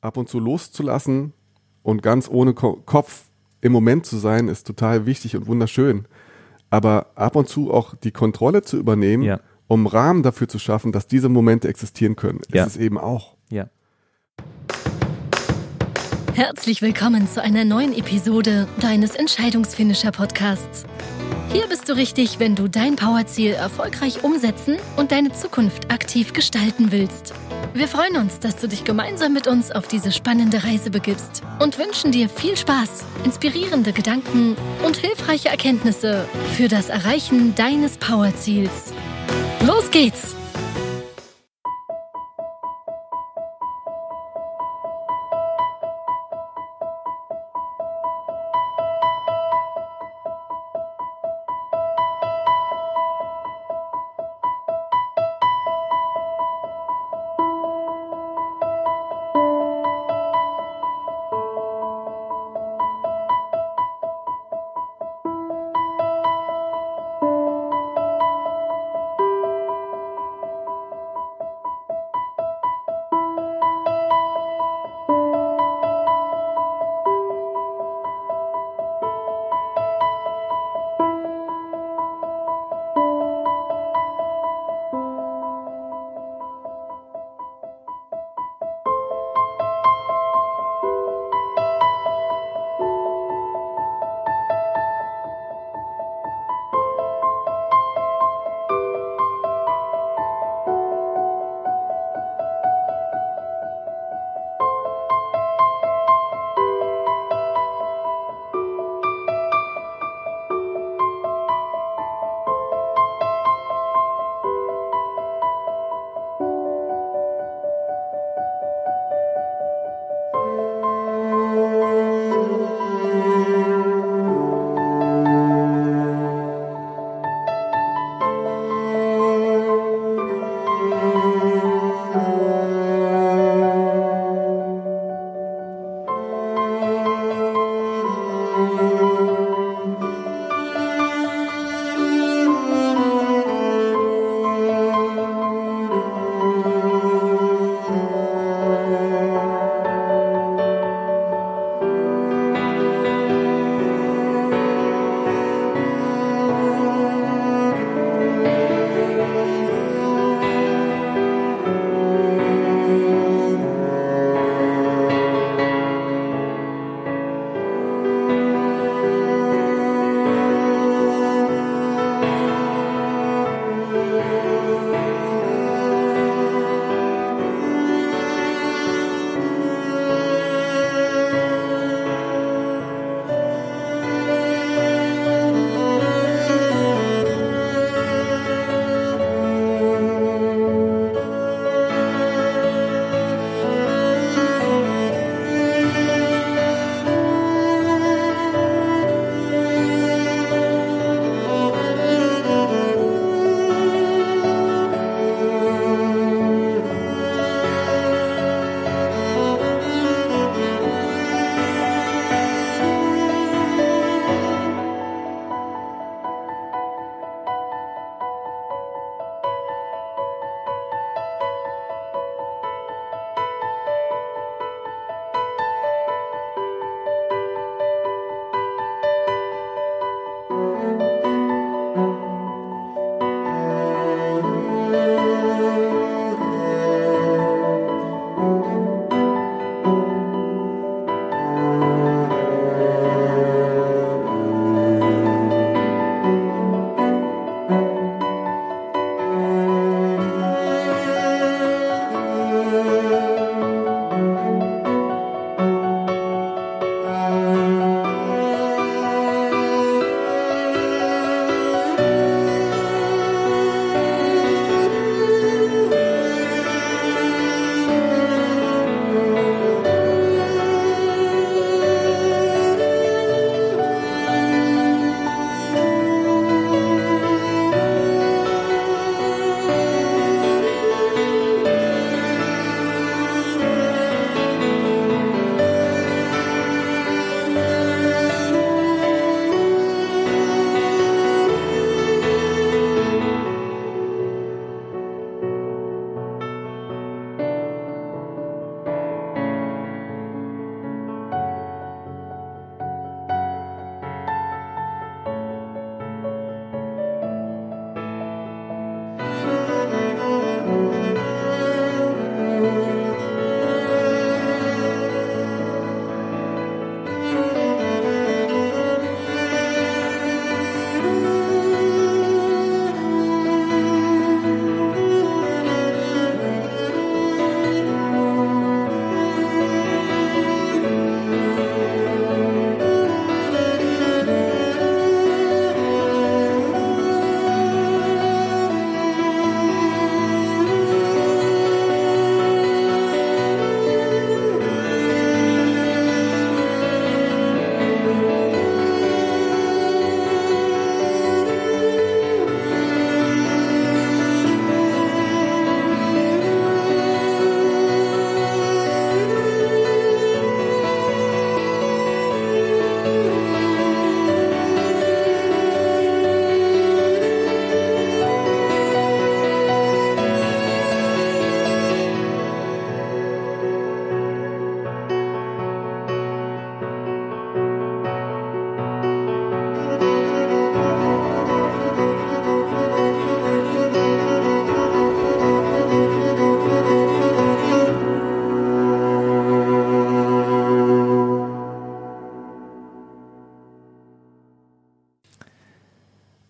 ab und zu loszulassen und ganz ohne Ko Kopf im Moment zu sein, ist total wichtig und wunderschön. Aber ab und zu auch die Kontrolle zu übernehmen, Ja. um Rahmen dafür zu schaffen, dass diese Momente existieren können, Ja. ist es eben auch. Ja. Herzlich willkommen zu einer neuen Episode deines Entscheidungsfinisher Podcasts. Hier bist du richtig, wenn du dein Powerziel erfolgreich umsetzen und deine Zukunft aktiv gestalten willst. Wir freuen uns, dass du dich gemeinsam mit uns auf diese spannende Reise begibst und wünschen dir viel Spaß, inspirierende Gedanken und hilfreiche Erkenntnisse für das Erreichen deines Powerziels. Los geht's!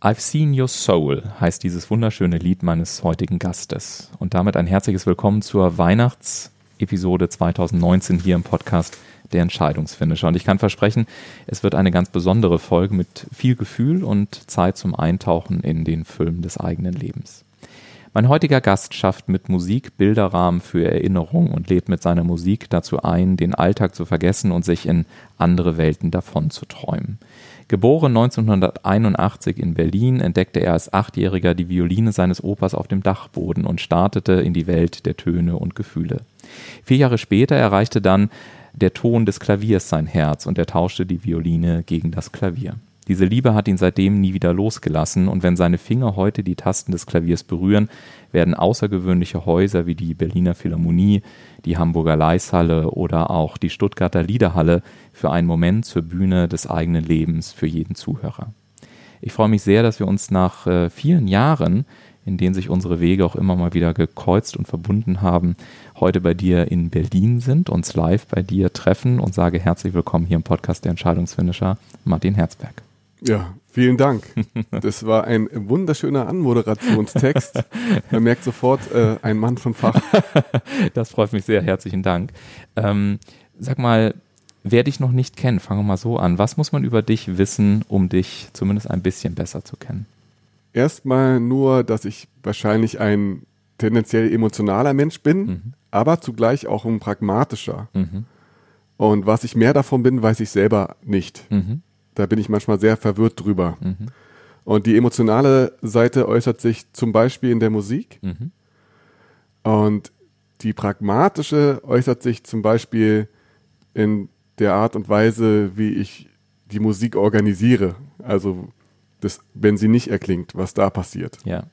I've Seen Your Soul heißt dieses wunderschöne Lied meines heutigen Gastes. Und damit ein herzliches Willkommen zur Weihnachtsepisode 2019 hier im Podcast der Entscheidungsfinisher. Und ich kann versprechen, es wird eine ganz besondere Folge mit viel Gefühl und Zeit zum Eintauchen in den Film des eigenen Lebens. Mein heutiger Gast schafft mit Musik Bilderrahmen für Erinnerung und lädt mit seiner Musik dazu ein, den Alltag zu vergessen und sich in andere Welten davon zu träumen. Geboren 1981 in Berlin, entdeckte er als Achtjähriger die Violine seines Opas auf dem Dachboden und startete in die Welt der Töne und Gefühle. Vier Jahre später erreichte dann der Ton des Klaviers sein Herz und er tauschte die Violine gegen das Klavier. Diese Liebe hat ihn seitdem nie wieder losgelassen und wenn seine Finger heute die Tasten des Klaviers berühren, werden außergewöhnliche Häuser wie die Berliner Philharmonie, die Hamburger Leishalle oder auch die Stuttgarter Liederhalle für einen Moment zur Bühne des eigenen Lebens für jeden Zuhörer. Ich freue mich sehr, dass wir uns nach äh, vielen Jahren, in denen sich unsere Wege auch immer mal wieder gekreuzt und verbunden haben, heute bei dir in Berlin sind, uns live bei dir treffen und sage herzlich willkommen hier im Podcast der Entscheidungsfinisher, Martin Herzberg. Ja, vielen Dank. Das war ein wunderschöner Anmoderationstext. Man merkt sofort, äh, ein Mann von Fach. Das freut mich sehr. Herzlichen Dank. Ähm, sag mal, wer dich noch nicht kennt, fangen wir mal so an. Was muss man über dich wissen, um dich zumindest ein bisschen besser zu kennen? Erstmal nur, dass ich wahrscheinlich ein tendenziell emotionaler Mensch bin, mhm. aber zugleich auch ein pragmatischer. Mhm. Und was ich mehr davon bin, weiß ich selber nicht. Mhm. Da bin ich manchmal sehr verwirrt drüber. Mhm. Und die emotionale Seite äußert sich zum Beispiel in der Musik. Mhm. Und die pragmatische äußert sich zum Beispiel in der Art und Weise, wie ich die Musik organisiere. Also, das, wenn sie nicht erklingt, was da passiert. Ja.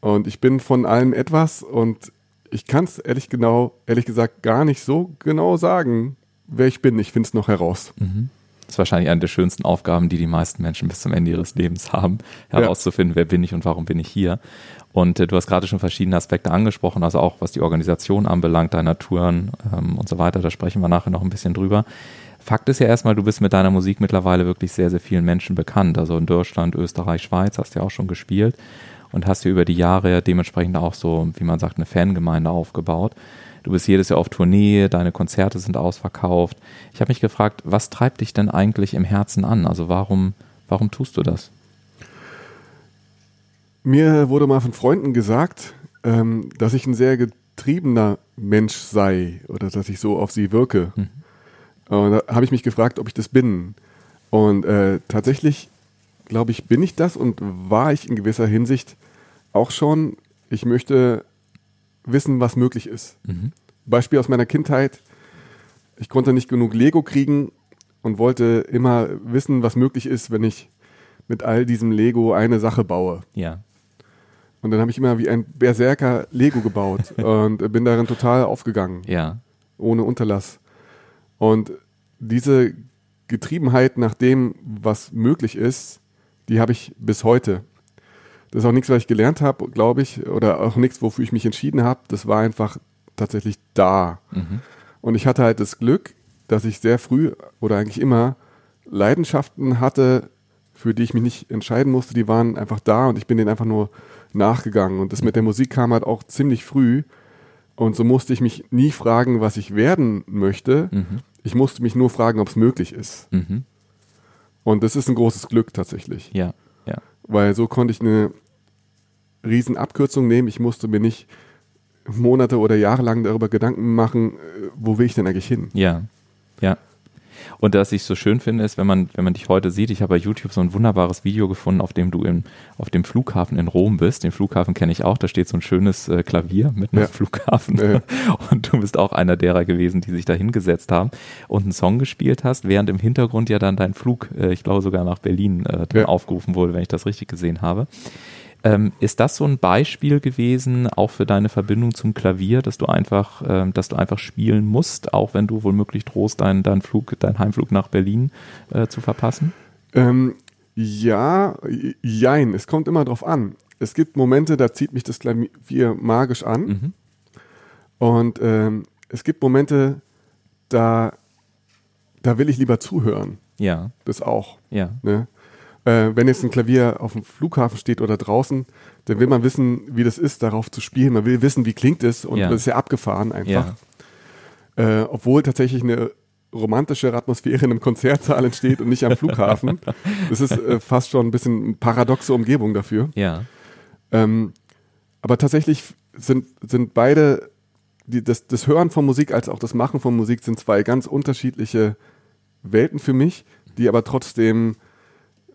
Und ich bin von allem etwas und ich kann es ehrlich genau, ehrlich gesagt gar nicht so genau sagen, wer ich bin. Ich finde es noch heraus. Mhm. Das ist wahrscheinlich eine der schönsten Aufgaben, die die meisten Menschen bis zum Ende ihres Lebens haben, herauszufinden, ja. wer bin ich und warum bin ich hier. Und äh, du hast gerade schon verschiedene Aspekte angesprochen, also auch was die Organisation anbelangt, deiner Touren ähm, und so weiter. Da sprechen wir nachher noch ein bisschen drüber. Fakt ist ja erstmal, du bist mit deiner Musik mittlerweile wirklich sehr, sehr vielen Menschen bekannt. Also in Deutschland, Österreich, Schweiz hast du ja auch schon gespielt und hast ja über die Jahre ja dementsprechend auch so, wie man sagt, eine Fangemeinde aufgebaut. Du bist jedes Jahr auf Tournee, deine Konzerte sind ausverkauft. Ich habe mich gefragt, was treibt dich denn eigentlich im Herzen an? Also warum, warum tust du das? Mir wurde mal von Freunden gesagt, ähm, dass ich ein sehr getriebener Mensch sei oder dass ich so auf sie wirke. Mhm. Und da habe ich mich gefragt, ob ich das bin. Und äh, tatsächlich, glaube ich, bin ich das und war ich in gewisser Hinsicht auch schon. Ich möchte wissen, was möglich ist. Mhm. Beispiel aus meiner Kindheit. Ich konnte nicht genug Lego kriegen und wollte immer wissen, was möglich ist, wenn ich mit all diesem Lego eine Sache baue. Ja. Und dann habe ich immer wie ein Berserker Lego gebaut und bin darin total aufgegangen. Ja. Ohne Unterlass. Und diese Getriebenheit nach dem, was möglich ist, die habe ich bis heute. Das ist auch nichts, was ich gelernt habe, glaube ich, oder auch nichts, wofür ich mich entschieden habe. Das war einfach tatsächlich da. Mhm. Und ich hatte halt das Glück, dass ich sehr früh oder eigentlich immer Leidenschaften hatte, für die ich mich nicht entscheiden musste. Die waren einfach da und ich bin denen einfach nur nachgegangen. Und das mit der Musik kam halt auch ziemlich früh. Und so musste ich mich nie fragen, was ich werden möchte. Mhm. Ich musste mich nur fragen, ob es möglich ist. Mhm. Und das ist ein großes Glück tatsächlich. Ja, ja. Weil so konnte ich eine Riesenabkürzung nehmen. Ich musste mir nicht Monate oder Jahre lang darüber Gedanken machen, äh, wo will ich denn eigentlich hin? Ja, ja. Und was ich so schön finde, ist, wenn man, wenn man dich heute sieht, ich habe bei YouTube so ein wunderbares Video gefunden, auf dem du in, auf dem Flughafen in Rom bist. Den Flughafen kenne ich auch, da steht so ein schönes äh, Klavier mit einem ja. Flughafen. Ja. Und du bist auch einer derer gewesen, die sich da hingesetzt haben und einen Song gespielt hast, während im Hintergrund ja dann dein Flug, äh, ich glaube sogar nach Berlin, äh, ja. aufgerufen wurde, wenn ich das richtig gesehen habe. Ähm, ist das so ein Beispiel gewesen, auch für deine Verbindung zum Klavier, dass du einfach, ähm, dass du einfach spielen musst, auch wenn du womöglich drohst, deinen dein Flug, deinen Heimflug nach Berlin äh, zu verpassen? Ähm, ja, jein. Es kommt immer drauf an. Es gibt Momente, da zieht mich das Klavier magisch an. Mhm. Und ähm, es gibt Momente, da, da will ich lieber zuhören. Ja. Das auch. Ja. Ne? Äh, wenn jetzt ein Klavier auf dem Flughafen steht oder draußen, dann will man wissen, wie das ist, darauf zu spielen. Man will wissen, wie klingt es und Ja. das ist ja abgefahren einfach. Ja. Äh, obwohl tatsächlich eine romantische Atmosphäre in einem Konzertsaal entsteht und nicht am Flughafen. Das ist äh, fast schon ein bisschen eine paradoxe Umgebung dafür. Ja. Ähm, aber tatsächlich sind, sind beide, die, das, das Hören von Musik als auch das Machen von Musik sind zwei ganz unterschiedliche Welten für mich, die aber trotzdem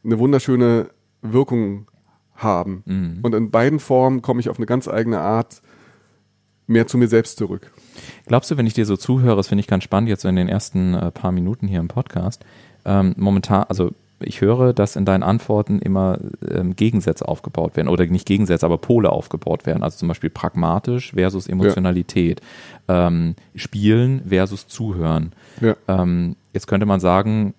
eine wunderschöne Wirkung haben. Mhm. Und in beiden Formen komme ich auf eine ganz eigene Art mehr zu mir selbst zurück. Glaubst du, wenn ich dir so zuhöre, das finde ich ganz spannend jetzt so in den ersten äh, paar Minuten hier im Podcast, ähm, momentan, also ich höre, dass in deinen Antworten immer ähm, Gegensätze aufgebaut werden oder nicht Gegensätze, aber Pole aufgebaut werden. Also zum Beispiel pragmatisch versus Emotionalität, ähm, Spielen versus Zuhören. Ja. Ähm, jetzt könnte man sagen,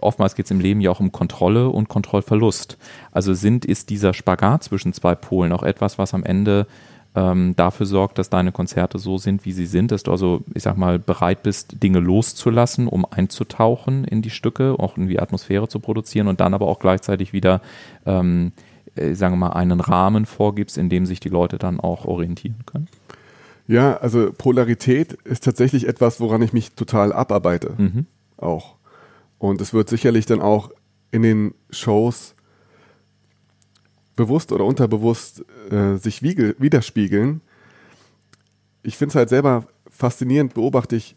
oftmals geht es im Leben ja auch um Kontrolle und Kontrollverlust. Also sind, ist dieser Spagat zwischen zwei Polen auch etwas, was am Ende ähm, dafür sorgt, dass deine Konzerte so sind, wie sie sind, dass du also, ich sag mal, bereit bist, Dinge loszulassen, um einzutauchen in die Stücke, auch irgendwie Atmosphäre zu produzieren und dann aber auch gleichzeitig wieder, ähm, äh, sagen wir mal, einen Rahmen vorgibst, in dem sich die Leute dann auch orientieren können. Ja, also Polarität ist tatsächlich etwas, woran ich mich total abarbeite. Mhm. Auch. Und es wird sicherlich dann auch in den Shows bewusst oder unterbewusst äh, sich wiegel, widerspiegeln. Ich finde es halt selber faszinierend, beobachte ich,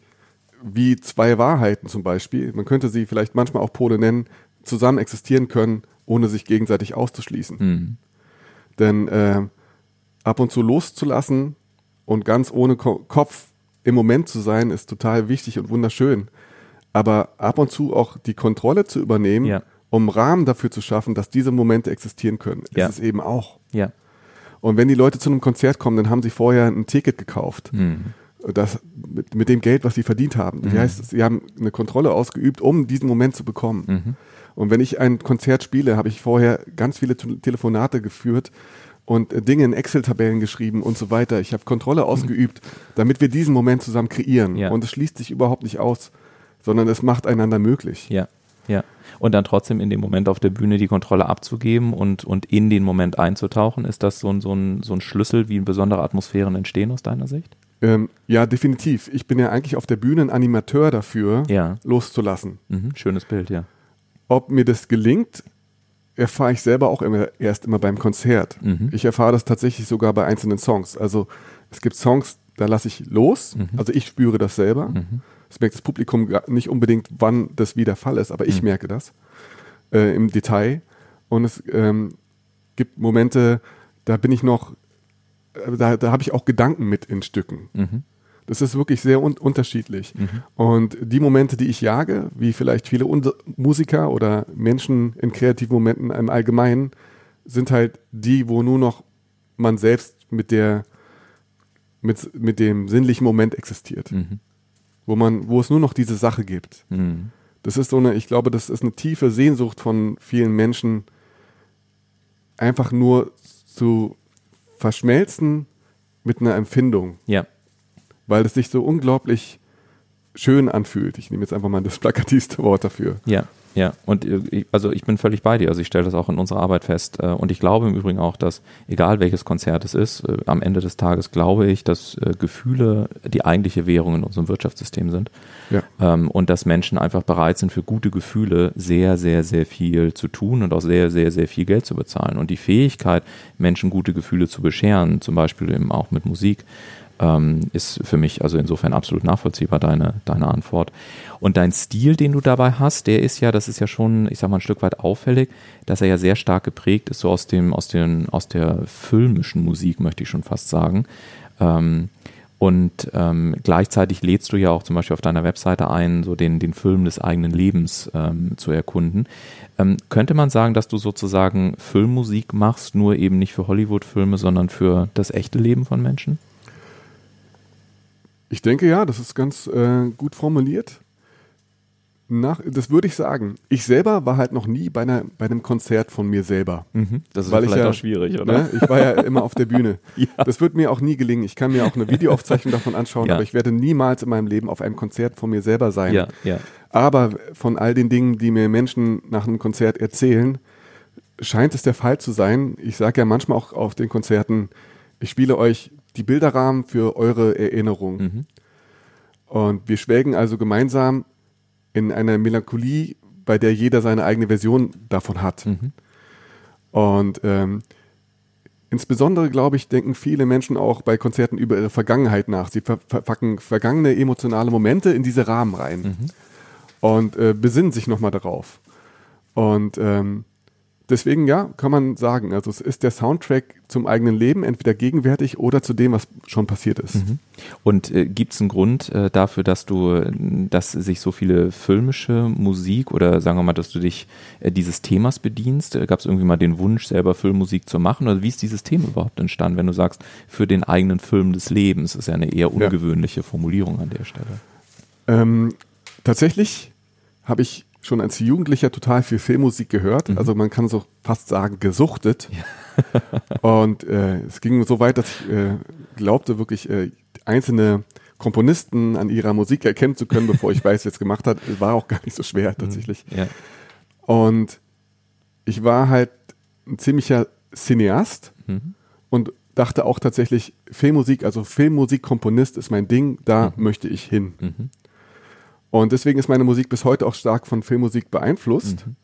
wie zwei Wahrheiten zum Beispiel, man könnte sie vielleicht manchmal auch Pole nennen, zusammen existieren können, ohne sich gegenseitig auszuschließen. Mhm. Denn äh, ab und zu loszulassen und ganz ohne Ko Kopf im Moment zu sein, ist total wichtig und wunderschön. Aber ab und zu auch die Kontrolle zu übernehmen, Ja. um Rahmen dafür zu schaffen, dass diese Momente existieren können, Ja. ist es eben auch. Ja. Und wenn die Leute zu einem Konzert kommen, dann haben sie vorher ein Ticket gekauft. Mhm. Das, mit, mit dem Geld, was sie verdient haben. Wie heißt es? Sie haben eine Kontrolle ausgeübt, um diesen Moment zu bekommen. Mhm. Und wenn ich ein Konzert spiele, habe ich vorher ganz viele Te- Telefonate geführt und äh, Dinge in Excel-Tabellen geschrieben und so weiter. Ich habe Kontrolle ausgeübt, damit wir diesen Moment zusammen kreieren. Ja. Und es schließt sich überhaupt nicht aus, sondern es macht einander möglich. Ja, ja. Und dann trotzdem in dem Moment auf der Bühne die Kontrolle abzugeben und, und in den Moment einzutauchen, ist das so ein, so, ein, so ein Schlüssel, wie besondere Atmosphären entstehen aus deiner Sicht? Ähm, ja, definitiv. Ich bin ja eigentlich auf der Bühne ein Animateur dafür, Ja. loszulassen. Mhm, schönes Bild, ja. Ob mir das gelingt, erfahre ich selber auch immer, erst immer beim Konzert. Mhm. Ich erfahre das tatsächlich sogar bei einzelnen Songs. Also es gibt Songs, da lasse ich los. Mhm. Also ich spüre das selber. Das merkt das Publikum nicht unbedingt, wann das wie der Fall ist, aber ich Mhm. merke das äh, im Detail. Und es ähm, gibt Momente, da bin ich noch, äh, da, da habe ich auch Gedanken mit in Stücken. Mhm. Das ist wirklich sehr un unterschiedlich. Und die Momente, die ich jage, wie vielleicht viele Un Musiker oder Menschen in kreativen Momenten im Allgemeinen, sind halt die, wo nur noch man selbst mit der mit, mit dem sinnlichen Moment existiert. Mhm. Wo man, wo es nur noch diese Sache gibt. Mhm. Das ist so eine, ich glaube, das ist eine tiefe Sehnsucht von vielen Menschen, einfach nur zu verschmelzen mit einer Empfindung Ja, weil es sich so unglaublich schön anfühlt. Ich nehme jetzt einfach mal das plakativste Wort dafür. ja, ja. Und äh, ich- also ich bin völlig bei dir. Also ich stelle das auch in unserer Arbeit fest. Äh, Und ich glaube im Übrigen auch, dass egal welches Konzert es ist, äh, am Ende des Tages glaube ich, dass Gefühle die eigentliche Währung in unserem Wirtschaftssystem sind. Ja. ähm, und dass Menschen einfach bereit sind, für gute Gefühle sehr, sehr, sehr viel zu tun und auch sehr, sehr, sehr viel Geld zu bezahlen. Und die Fähigkeit, Menschen gute Gefühle zu bescheren, zum Beispiel eben auch mit Musik, ähm, ist für mich also insofern absolut nachvollziehbar, deine, deine Antwort. Und dein Stil, den du dabei hast, der ist ja, das ist ja schon, ich sag mal, ein Stück weit auffällig, dass er ja sehr stark geprägt ist, so aus dem, aus den, aus der filmischen Musik, möchte ich schon fast sagen. Ähm, und ähm, gleichzeitig lädst du ja auch zum Beispiel auf deiner Webseite ein, so den, den Film des eigenen Lebens ähm, zu erkunden. Ähm, könnte man sagen, dass du sozusagen Filmmusik machst, nur eben nicht für Hollywood-Filme, sondern für das echte Leben von Menschen? Ich denke ja, das ist ganz äh, gut formuliert. Nach, das würde ich sagen. Ich selber war halt noch nie bei, einer, bei einem Konzert von mir selber. Das ist Weil ich vielleicht ja- auch schwierig, oder? Ne? Ich war ja immer auf der Bühne. Ja. Das wird mir auch nie gelingen. Ich kann mir auch eine Videoaufzeichnung davon anschauen, Ja. aber ich werde niemals in meinem Leben auf einem Konzert von mir selber sein. Aber von all den Dingen, die mir Menschen nach einem Konzert erzählen, scheint es der Fall zu sein. Ich sage ja manchmal auch auf den Konzerten, ich spiele euch die Bilderrahmen für eure Erinnerung. Mhm. Und wir schwelgen also gemeinsam in einer Melancholie, bei der jeder seine eigene Version davon hat. Mhm. Und ähm, insbesondere, glaube ich, denken viele Menschen auch bei Konzerten über ihre Vergangenheit nach. Sie ver verpacken vergangene emotionale Momente in diese Rahmen rein Mhm. und äh, besinnen sich nochmal darauf. Und ähm, deswegen, ja, kann man sagen, also es ist der Soundtrack zum eigenen Leben, entweder gegenwärtig oder zu dem, was schon passiert ist. Mhm. Und äh, gibt es einen Grund äh, dafür, dass du, äh, dass sich so viele filmische Musik oder sagen wir mal, dass du dich äh, dieses Themas bedienst? Äh, Gab es irgendwie mal den Wunsch, selber Filmmusik zu machen? Oder wie ist dieses Thema überhaupt entstanden, wenn du sagst, für den eigenen Film des Lebens? Das ist ja eine eher Ja. ungewöhnliche Formulierung an der Stelle. Ähm, tatsächlich habe ich schon als Jugendlicher total viel Filmmusik gehört. Mhm. Also man kann so fast sagen, gesuchtet. Und äh, es ging so weit, dass ich äh, glaubte, wirklich äh, einzelne Komponisten an ihrer Musik erkennen zu können, bevor ich weiß, wer es gemacht hat. War auch gar nicht so schwer tatsächlich. Ja. Und ich war halt ein ziemlicher Cineast Mhm. und dachte auch tatsächlich, Filmmusik, also Filmmusikkomponist ist mein Ding, da Mhm. möchte ich hin. Mhm. Und deswegen ist meine Musik bis heute auch stark von Filmmusik beeinflusst. Mhm.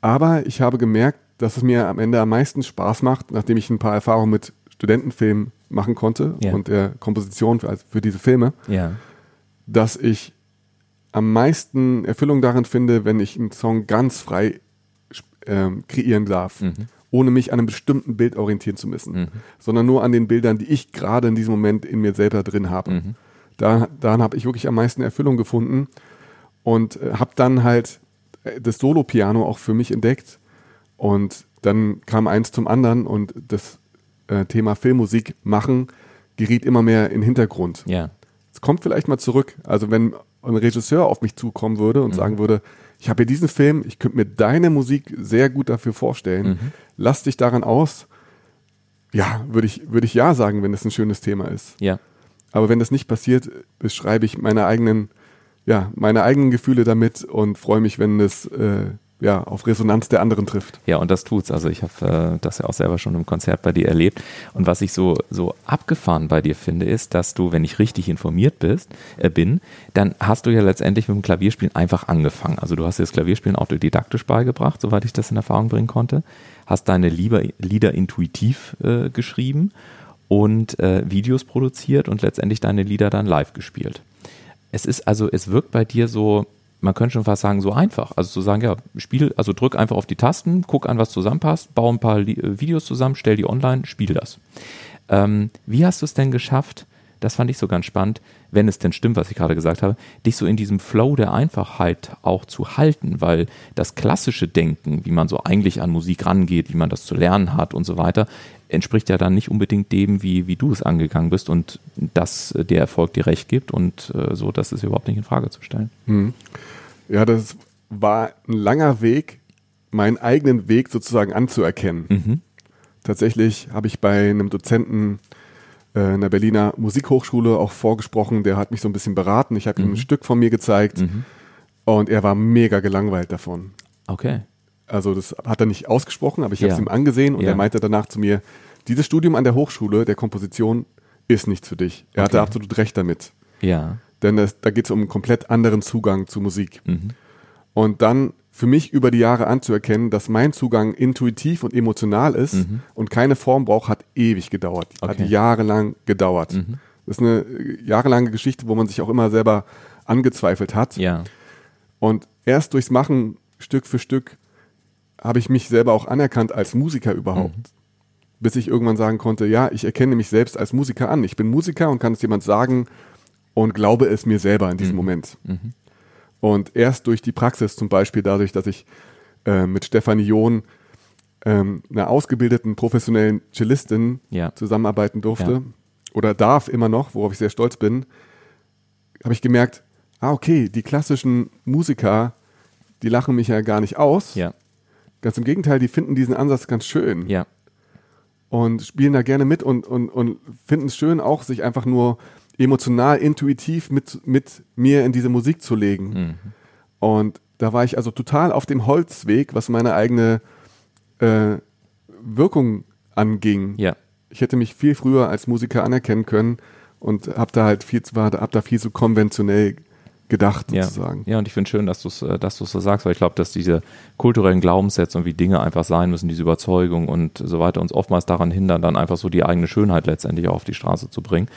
Aber ich habe gemerkt, dass es mir am Ende am meisten Spaß macht, nachdem ich ein paar Erfahrungen mit Studentenfilmen machen konnte Ja. und der Komposition für, also für diese Filme, Ja. dass ich am meisten Erfüllung darin finde, wenn ich einen Song ganz frei ähm, kreieren darf, Mhm. ohne mich an einem bestimmten Bild orientieren zu müssen, Mhm. sondern nur an den Bildern, die ich gerade in diesem Moment in mir selber drin habe. Da, daran habe ich wirklich am meisten Erfüllung gefunden und äh, habe dann halt äh, das Solo-Piano auch für mich entdeckt. Und dann kam eins zum anderen und das äh, Thema Filmmusik machen geriet immer mehr in den Hintergrund. Ja. Es kommt vielleicht mal zurück. Also wenn ein Regisseur auf mich zukommen würde und Mhm. sagen würde, ich habe hier diesen Film, ich könnte mir deine Musik sehr gut dafür vorstellen, Mhm. lass dich daran aus. Ja, würde ich, würde ich ja sagen, wenn es ein schönes Thema ist. Ja. Aber wenn das nicht passiert, beschreibe ich meine eigenen, ja, meine eigenen Gefühle damit und freue mich, wenn es äh, ja, auf Resonanz der anderen trifft. Ja, und das tut's. Also ich habe äh, das ja auch selber schon im Konzert bei dir erlebt. Und was ich so, so abgefahren bei dir finde, ist, dass du, wenn ich richtig informiert bist, äh, bin, dann hast du ja letztendlich mit dem Klavierspielen einfach angefangen. Also du hast dir das Klavierspielen autodidaktisch beigebracht, soweit ich das in Erfahrung bringen konnte. Hast deine Lieder, Lieder intuitiv äh, geschrieben und äh, Videos produziert und letztendlich deine Lieder dann live gespielt. Es ist also, es wirkt bei dir so, man könnte schon fast sagen, so einfach. Also zu sagen, ja, spiel, also drück einfach auf die Tasten, guck an, was zusammenpasst, bau ein paar Li äh, Videos zusammen, stell die online, spiel das. Ähm, wie hast du es denn geschafft, das fand ich so ganz spannend, wenn es denn stimmt, was ich gerade gesagt habe, dich so in diesem Flow der Einfachheit auch zu halten, weil das klassische Denken, wie man so eigentlich an Musik rangeht, wie man das zu lernen hat und so weiter, entspricht ja dann nicht unbedingt dem, wie, wie du es angegangen bist und dass der Erfolg dir recht gibt und äh, so, das ist überhaupt nicht in Frage zu stellen. Hm. Ja, das war ein langer Weg, meinen eigenen Weg sozusagen anzuerkennen. Mhm. Tatsächlich habe ich bei einem Dozenten äh, in der Berliner Musikhochschule auch vorgesprochen, der hat mich so ein bisschen beraten. Ich habe ihm Mhm. ein Stück von mir gezeigt Mhm. und er war mega gelangweilt davon. Okay. Also das hat er nicht ausgesprochen, aber ich habe Ja. es ihm angesehen und Ja. er meinte danach zu mir, dieses Studium an der Hochschule der Komposition ist nichts für dich. Er hatte Okay. absolut recht damit. Ja. Denn es, da geht es um einen komplett anderen Zugang zu Musik. Mhm. Und dann für mich über die Jahre anzuerkennen, dass mein Zugang intuitiv und emotional ist Mhm. und keine Form braucht, hat ewig gedauert. Hat Okay. jahrelang gedauert. Mhm. Das ist eine äh, jahrelange Geschichte, wo man sich auch immer selber angezweifelt hat. Ja. Und erst durchs Machen, Stück für Stück, habe ich mich selber auch anerkannt als Musiker überhaupt. Mhm. Bis ich irgendwann sagen konnte, ja, ich erkenne mich selbst als Musiker an. Ich bin Musiker und kann es jemand sagen und glaube es mir selber in diesem Mhm. Moment. Mhm. Und erst durch die Praxis, zum Beispiel dadurch, dass ich äh, mit Stefanie John, ähm, einer ausgebildeten professionellen Cellistin, Ja. zusammenarbeiten durfte Ja. oder darf immer noch, worauf ich sehr stolz bin, habe ich gemerkt, ah okay, die klassischen Musiker, die lachen mich ja gar nicht aus. Ja. Ganz im Gegenteil, die finden diesen Ansatz ganz schön Ja. und spielen da gerne mit und, und, und finden es schön, auch sich einfach nur emotional, intuitiv mit, mit mir in diese Musik zu legen. Mhm. Und da war ich also total auf dem Holzweg, was meine eigene äh, Wirkung anging. Ja. Ich hätte mich viel früher als Musiker anerkennen können und habe da halt viel, war, hab da viel zu konventionell gedacht sozusagen. Ja, ja und ich finde schön, dass du es äh, dass so sagst, weil ich glaube, dass diese kulturellen Glaubenssätze und wie Dinge einfach sein müssen, diese Überzeugung und so weiter uns oftmals daran hindern, dann einfach so die eigene Schönheit letztendlich auf die Straße zu bringen.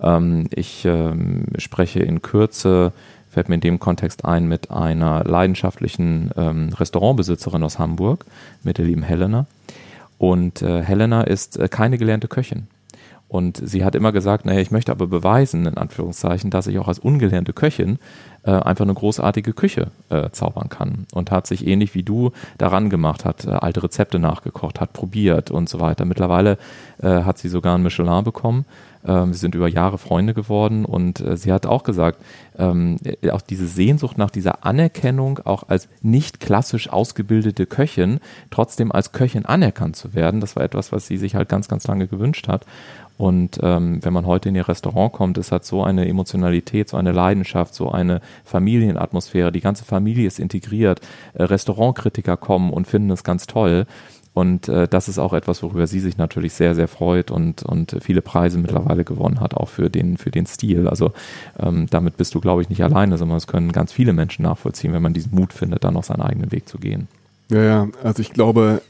Ähm, ich ähm, spreche in Kürze fällt mir in dem Kontext ein mit einer leidenschaftlichen ähm, Restaurantbesitzerin aus Hamburg, mit der lieben Helena. Und äh, Helena ist äh, keine gelernte Köchin. Und sie hat immer gesagt, naja, ich möchte aber beweisen, in Anführungszeichen, dass ich auch als ungelernte Köchin äh, einfach eine großartige Küche äh, zaubern kann. Und hat sich ähnlich wie du daran gemacht, hat äh, alte Rezepte nachgekocht, hat probiert und so weiter. Mittlerweile äh, hat sie sogar ein Michelin bekommen. Ähm, sie sind über Jahre Freunde geworden und äh, sie hat auch gesagt, ähm, auch diese Sehnsucht nach dieser Anerkennung, auch als nicht klassisch ausgebildete Köchin, trotzdem als Köchin anerkannt zu werden, das war etwas, was sie sich halt ganz, ganz lange gewünscht hat. Und ähm, wenn man heute in ihr Restaurant kommt, es hat so eine Emotionalität, so eine Leidenschaft, so eine Familienatmosphäre. Die ganze Familie ist integriert. Äh, Restaurantkritiker kommen und finden es ganz toll. Und äh, das ist auch etwas, worüber sie sich natürlich sehr, sehr freut und, und viele Preise mittlerweile gewonnen hat, auch für den, für den Stil. Also ähm, damit bist du, glaube ich, nicht alleine, sondern es können ganz viele Menschen nachvollziehen, wenn man diesen Mut findet, dann noch seinen eigenen Weg zu gehen. Ja, ja, also ich glaube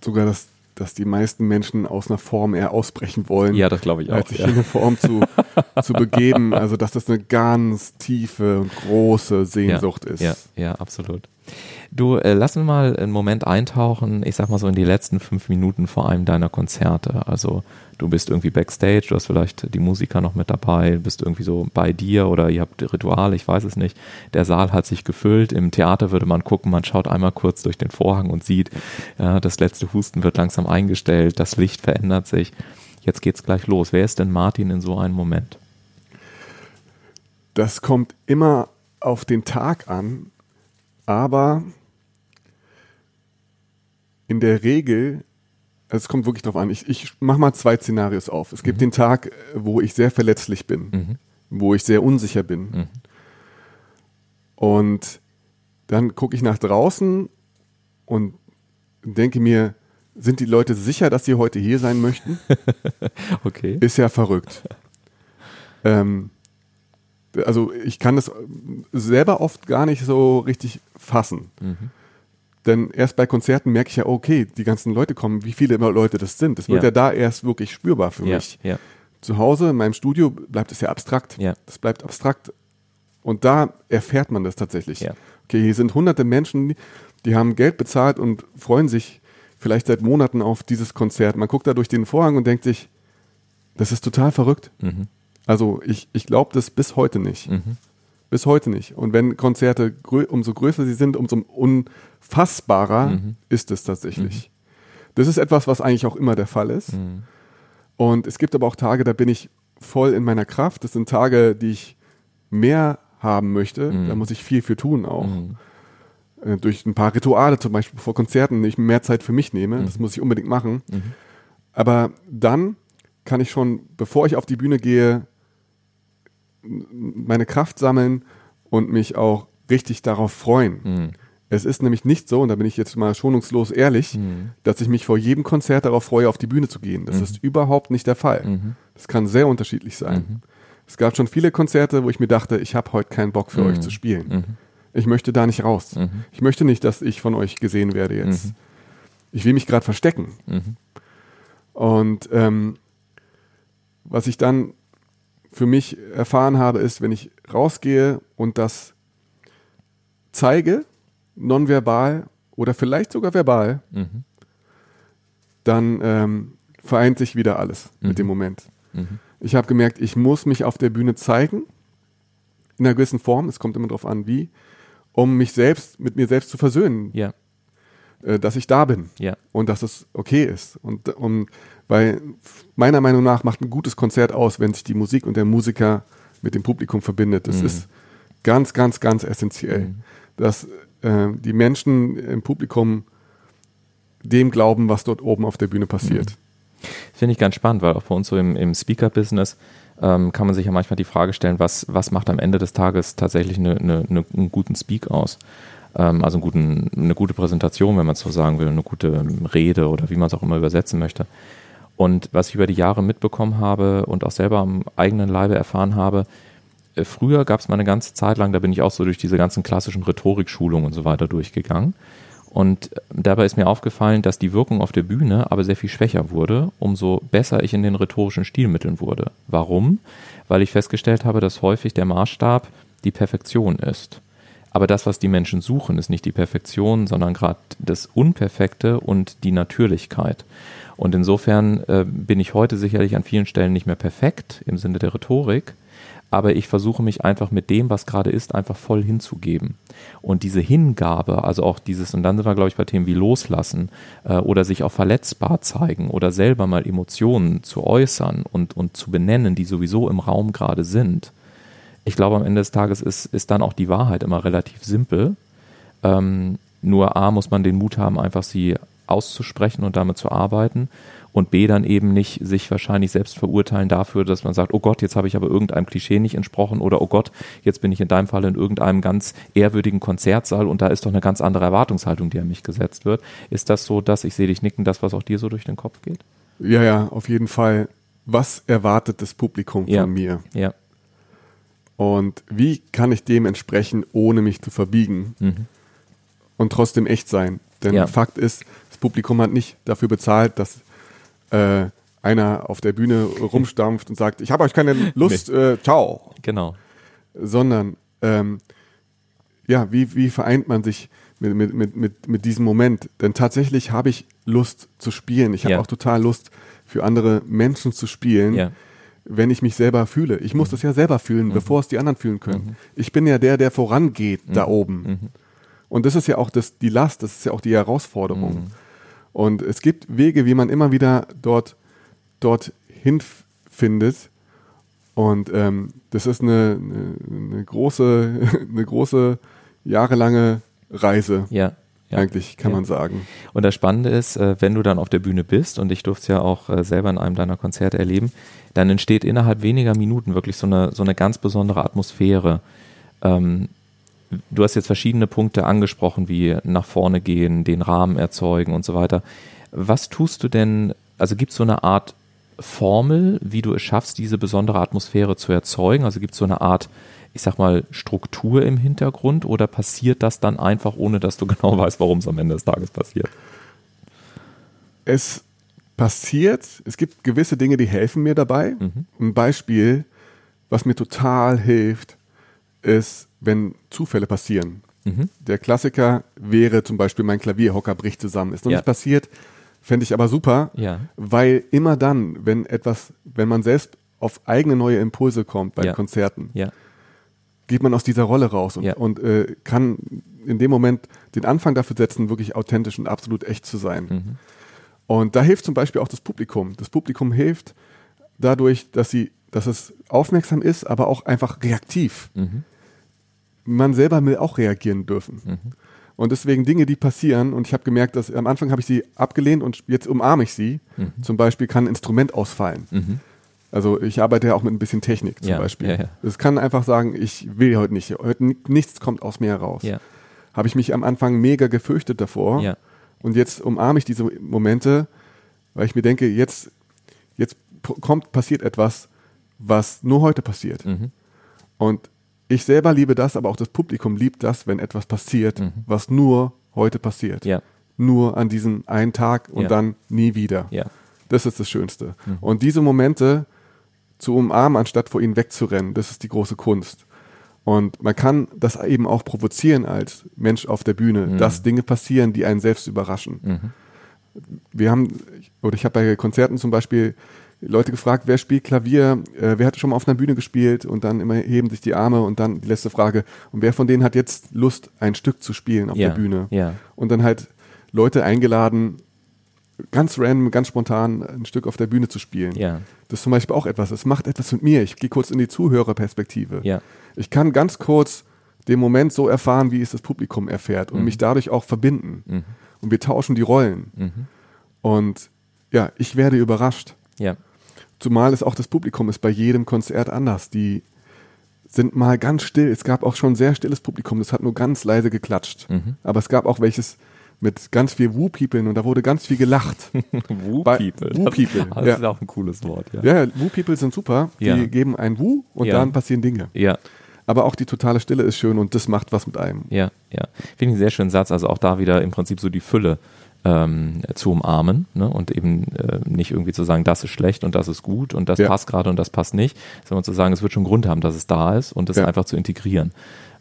sogar, dass dass die meisten Menschen aus einer Form eher ausbrechen wollen. Ja, das glaube ich auch. Als sich ja. in eine Form zu, zu begeben. Also, dass das eine ganz tiefe und große Sehnsucht ja, ist. Ja, ja, absolut. Du, äh, lass mir mal einen Moment eintauchen, ich sag mal so in die letzten fünf Minuten vor allem deiner Konzerte. Also du bist irgendwie backstage, du hast vielleicht die Musiker noch mit dabei, bist irgendwie so bei dir oder ihr habt Rituale, ich weiß es nicht. Der Saal hat sich gefüllt. Im Theater würde man gucken, man schaut einmal kurz durch den Vorhang und sieht, ja, das letzte Husten wird langsam eingestellt, das Licht verändert sich. Jetzt geht's gleich los. Wer ist denn Martin in so einem Moment? Das kommt immer auf den Tag an, aber in der Regel, also es kommt wirklich drauf an, ich, ich mache mal zwei Szenarios auf. Es gibt mhm. den Tag, wo ich sehr verletzlich bin, mhm. wo ich sehr unsicher bin. Mhm. Und dann gucke ich nach draußen und denke mir, sind die Leute sicher, dass sie heute hier sein möchten? okay. Ist ja verrückt. ähm, also ich kann das selber oft gar nicht so richtig fassen. Mhm. Denn erst bei Konzerten merke ich ja, okay, die ganzen Leute kommen, wie viele Leute das sind. Das wird ja, ja da erst wirklich spürbar für ja, mich. Ja. Zu Hause in meinem Studio bleibt es ja abstrakt. Ja. Das bleibt abstrakt. Und da erfährt man das tatsächlich. Okay, hier sind hunderte Menschen, die haben Geld bezahlt und freuen sich vielleicht seit Monaten auf dieses Konzert. Man guckt da durch den Vorhang und denkt sich, das ist total verrückt. Mhm. Also ich, ich glaube das bis heute nicht. Mhm. Bis heute nicht. Und wenn Konzerte, grö umso größer sie sind, umso unfassbarer mhm. ist es tatsächlich. Mhm. Das ist etwas, was eigentlich auch immer der Fall ist. Mhm. Und es gibt aber auch Tage, da bin ich voll in meiner Kraft. Das sind Tage, die ich mehr haben möchte. Mhm. Da muss ich viel für tun auch. Mhm. Äh, durch ein paar Rituale zum Beispiel vor Konzerten, ich mehr Zeit für mich nehme. Das muss ich unbedingt machen. Aber dann kann ich schon, bevor ich auf die Bühne gehe, meine Kraft sammeln und mich auch richtig darauf freuen. Mhm. Es ist nämlich nicht so, und da bin ich jetzt mal schonungslos ehrlich, mhm. dass ich mich vor jedem Konzert darauf freue, auf die Bühne zu gehen. Das mhm. ist überhaupt nicht der Fall. Mhm. Das kann sehr unterschiedlich sein. Mhm. Es gab schon viele Konzerte, wo ich mir dachte, ich habe heute keinen Bock für euch zu spielen. Ich möchte da nicht raus. Ich möchte nicht, dass ich von euch gesehen werde jetzt. Ich will mich gerade verstecken. Und ähm, was ich dann für mich erfahren habe, ist, wenn ich rausgehe und das zeige, nonverbal oder vielleicht sogar verbal, mhm. dann ähm, vereint sich wieder alles mhm. mit dem Moment. Mhm. Ich habe gemerkt, ich muss mich auf der Bühne zeigen, in einer gewissen Form, es kommt immer darauf an, wie, um mich selbst, mit mir selbst zu versöhnen. Ja. Äh, dass ich da bin. Ja. Und dass es okay ist. Und, und weil meiner Meinung nach macht ein gutes Konzert aus, wenn sich die Musik und der Musiker mit dem Publikum verbindet. Das mhm. ist ganz, ganz, ganz essentiell, mhm. dass äh, die Menschen im Publikum dem glauben, was dort oben auf der Bühne passiert. Mhm. Ich finde ich ganz spannend, weil auch bei uns so im, im Speaker-Business ähm, kann man sich ja manchmal die Frage stellen, was, was macht am Ende des Tages tatsächlich eine, eine, eine, einen guten Speak aus? Ähm, also einen guten, eine gute Präsentation, wenn man es so sagen will, eine gute Rede oder wie man es auch immer übersetzen möchte. Und was ich über die Jahre mitbekommen habe und auch selber am eigenen Leibe erfahren habe, äh, früher gab es mal eine ganze Zeit lang, da bin ich auch so durch diese ganzen klassischen Rhetorikschulungen und so weiter durchgegangen. Und dabei ist mir aufgefallen, dass die Wirkung auf der Bühne aber sehr viel schwächer wurde, umso besser ich in den rhetorischen Stilmitteln wurde. Warum? Weil ich festgestellt habe, dass häufig der Maßstab die Perfektion ist. Aber das, was die Menschen suchen, ist nicht die Perfektion, sondern gerade das Unperfekte und die Natürlichkeit. Und insofern äh, bin ich heute sicherlich an vielen Stellen nicht mehr perfekt im Sinne der Rhetorik, aber ich versuche mich einfach mit dem, was gerade ist, einfach voll hinzugeben. Und diese Hingabe, also auch dieses, und dann sind wir, glaube ich, bei Themen wie Loslassen äh, oder sich auch verletzbar zeigen oder selber mal Emotionen zu äußern und, und zu benennen, die sowieso im Raum gerade sind. Ich glaube, am Ende des Tages ist, ist dann auch die Wahrheit immer relativ simpel. Ähm, nur A muss man den Mut haben, einfach sie auszusprechen und damit zu arbeiten und B dann eben nicht sich wahrscheinlich selbst verurteilen dafür, dass man sagt, oh Gott, jetzt habe ich aber irgendeinem Klischee nicht entsprochen oder oh Gott, jetzt bin ich in deinem Fall in irgendeinem ganz ehrwürdigen Konzertsaal und da ist doch eine ganz andere Erwartungshaltung, die an mich gesetzt wird. Ist das so, dass ich sehe dich nicken, das, was auch dir so durch den Kopf geht? Ja, ja, auf jeden Fall. Was erwartet das Publikum ja. von mir? Ja. Und wie kann ich dem entsprechen, ohne mich zu verbiegen Mhm. und trotzdem echt sein? Denn Ja. Fakt ist, das Publikum hat nicht dafür bezahlt, dass äh, einer auf der Bühne rumstampft und sagt, ich habe euch keine Lust, äh, ciao. Genau. Sondern, ähm, ja, wie, wie vereint man sich mit, mit, mit, mit, mit diesem Moment? Denn tatsächlich habe ich Lust zu spielen. Ich habe Ja. auch total Lust, für andere Menschen zu spielen Ja. wenn ich mich selber fühle. Ich muss das ja selber fühlen, bevor es die anderen fühlen können. Ich bin ja der, der vorangeht da oben. Und das ist ja auch das, die Last, das ist ja auch die Herausforderung. Und es gibt Wege, wie man immer wieder dort, dort hinfindet. Und ähm, das ist eine, eine, eine große, eine große, jahrelange Reise, Ja. ja. eigentlich, kann ja. man sagen. Und das Spannende ist, äh, wenn du dann auf der Bühne bist, und ich durfte es ja auch äh, selber in einem deiner Konzerte erleben, dann entsteht innerhalb weniger Minuten wirklich so eine, so eine ganz besondere Atmosphäre. Ähm, du hast jetzt verschiedene Punkte angesprochen, wie nach vorne gehen, den Rahmen erzeugen und so weiter. Was tust du denn, also gibt es so eine Art Formel, wie du es schaffst, diese besondere Atmosphäre zu erzeugen? Also gibt es so eine Art, ich sag mal, Struktur im Hintergrund oder passiert das dann einfach, ohne dass du genau weißt, warum es am Ende des Tages passiert? es passiert, es gibt gewisse Dinge, die helfen mir dabei. Mhm. Ein Beispiel, was mir total hilft, ist, wenn Zufälle passieren. Mhm. Der Klassiker wäre zum Beispiel, mein Klavierhocker bricht zusammen. Ist noch Ja. nicht passiert, fände ich aber super, Ja. weil immer dann, wenn etwas, wenn man selbst auf eigene neue Impulse kommt bei Ja. Konzerten, geht man aus dieser Rolle raus und, und äh, kann in dem Moment den Anfang dafür setzen, wirklich authentisch und absolut echt zu sein. Mhm. Und da hilft zum Beispiel auch das Publikum. Das Publikum hilft dadurch, dass sie, dass es aufmerksam ist, aber auch einfach reaktiv. Mhm. Man selber will auch reagieren dürfen. Mhm. Und deswegen Dinge, die passieren, und ich habe gemerkt, dass am Anfang habe ich sie abgelehnt und jetzt umarme ich sie. Zum Beispiel kann ein Instrument ausfallen. Mhm. Also ich arbeite ja auch mit ein bisschen Technik zum Ja, Beispiel. ja, ja. Es kann einfach sagen, ich will heute nicht. Heute ni- nichts kommt aus mir heraus. ja, Habe ich mich am Anfang mega gefürchtet davor. ja, Und jetzt umarme ich diese Momente, weil ich mir denke, jetzt, jetzt kommt, passiert etwas, was nur heute passiert. mhm. Und ich selber liebe das, aber auch das Publikum liebt das, wenn etwas passiert, was nur heute passiert. Mhm. ja, Nur an diesem einen Tag und Ja. dann nie wieder. ja, Das ist das Schönste. Mhm. Und diese Momente zu umarmen, anstatt vor ihnen wegzurennen, das ist die große Kunst. Und man kann das eben auch provozieren als Mensch auf der Bühne, Mhm. dass Dinge passieren, die einen selbst überraschen. Wir haben, oder ich habe bei Konzerten zum Beispiel Leute gefragt, wer spielt Klavier, äh, wer hat schon mal auf einer Bühne gespielt und dann immer heben sich die Arme und dann die letzte Frage, und wer von denen hat jetzt Lust, ein Stück zu spielen auf ja, der Bühne? ja, Und dann halt Leute eingeladen, ganz random, ganz spontan ein Stück auf der Bühne zu spielen. ja, Das ist zum Beispiel auch etwas, es macht etwas mit mir. Ich gehe kurz in die Zuhörerperspektive. ja, Ich kann ganz kurz den Moment so erfahren, wie es das Publikum erfährt und mich dadurch auch verbinden. Mhm. Und wir tauschen die Rollen. Mhm. Und ja, ich werde überrascht. Ja. Zumal es auch das Publikum ist bei jedem Konzert anders. Die sind mal ganz still. Es gab auch schon sehr stilles Publikum, das hat nur ganz leise geklatscht. Mhm. Aber es gab auch welches mit ganz viel Woo-People und da wurde ganz viel gelacht. Woo Bei- People. Woo Das, das ja. ist auch ein cooles Wort, ja. Ja, Woo-People sind super. Die Ja. geben ein Woo und dann passieren Dinge. Ja, Aber auch die totale Stille ist schön und das macht was mit einem. ja, ja. Finde ich einen sehr schönen Satz. Also auch da wieder im Prinzip so die Fülle ähm, zu umarmen ne? und eben äh, nicht irgendwie zu sagen, das ist schlecht und das ist gut und das Ja. passt gerade und das passt nicht, sondern zu sagen, es wird schon Grund haben, dass es da ist und es Ja. einfach zu integrieren.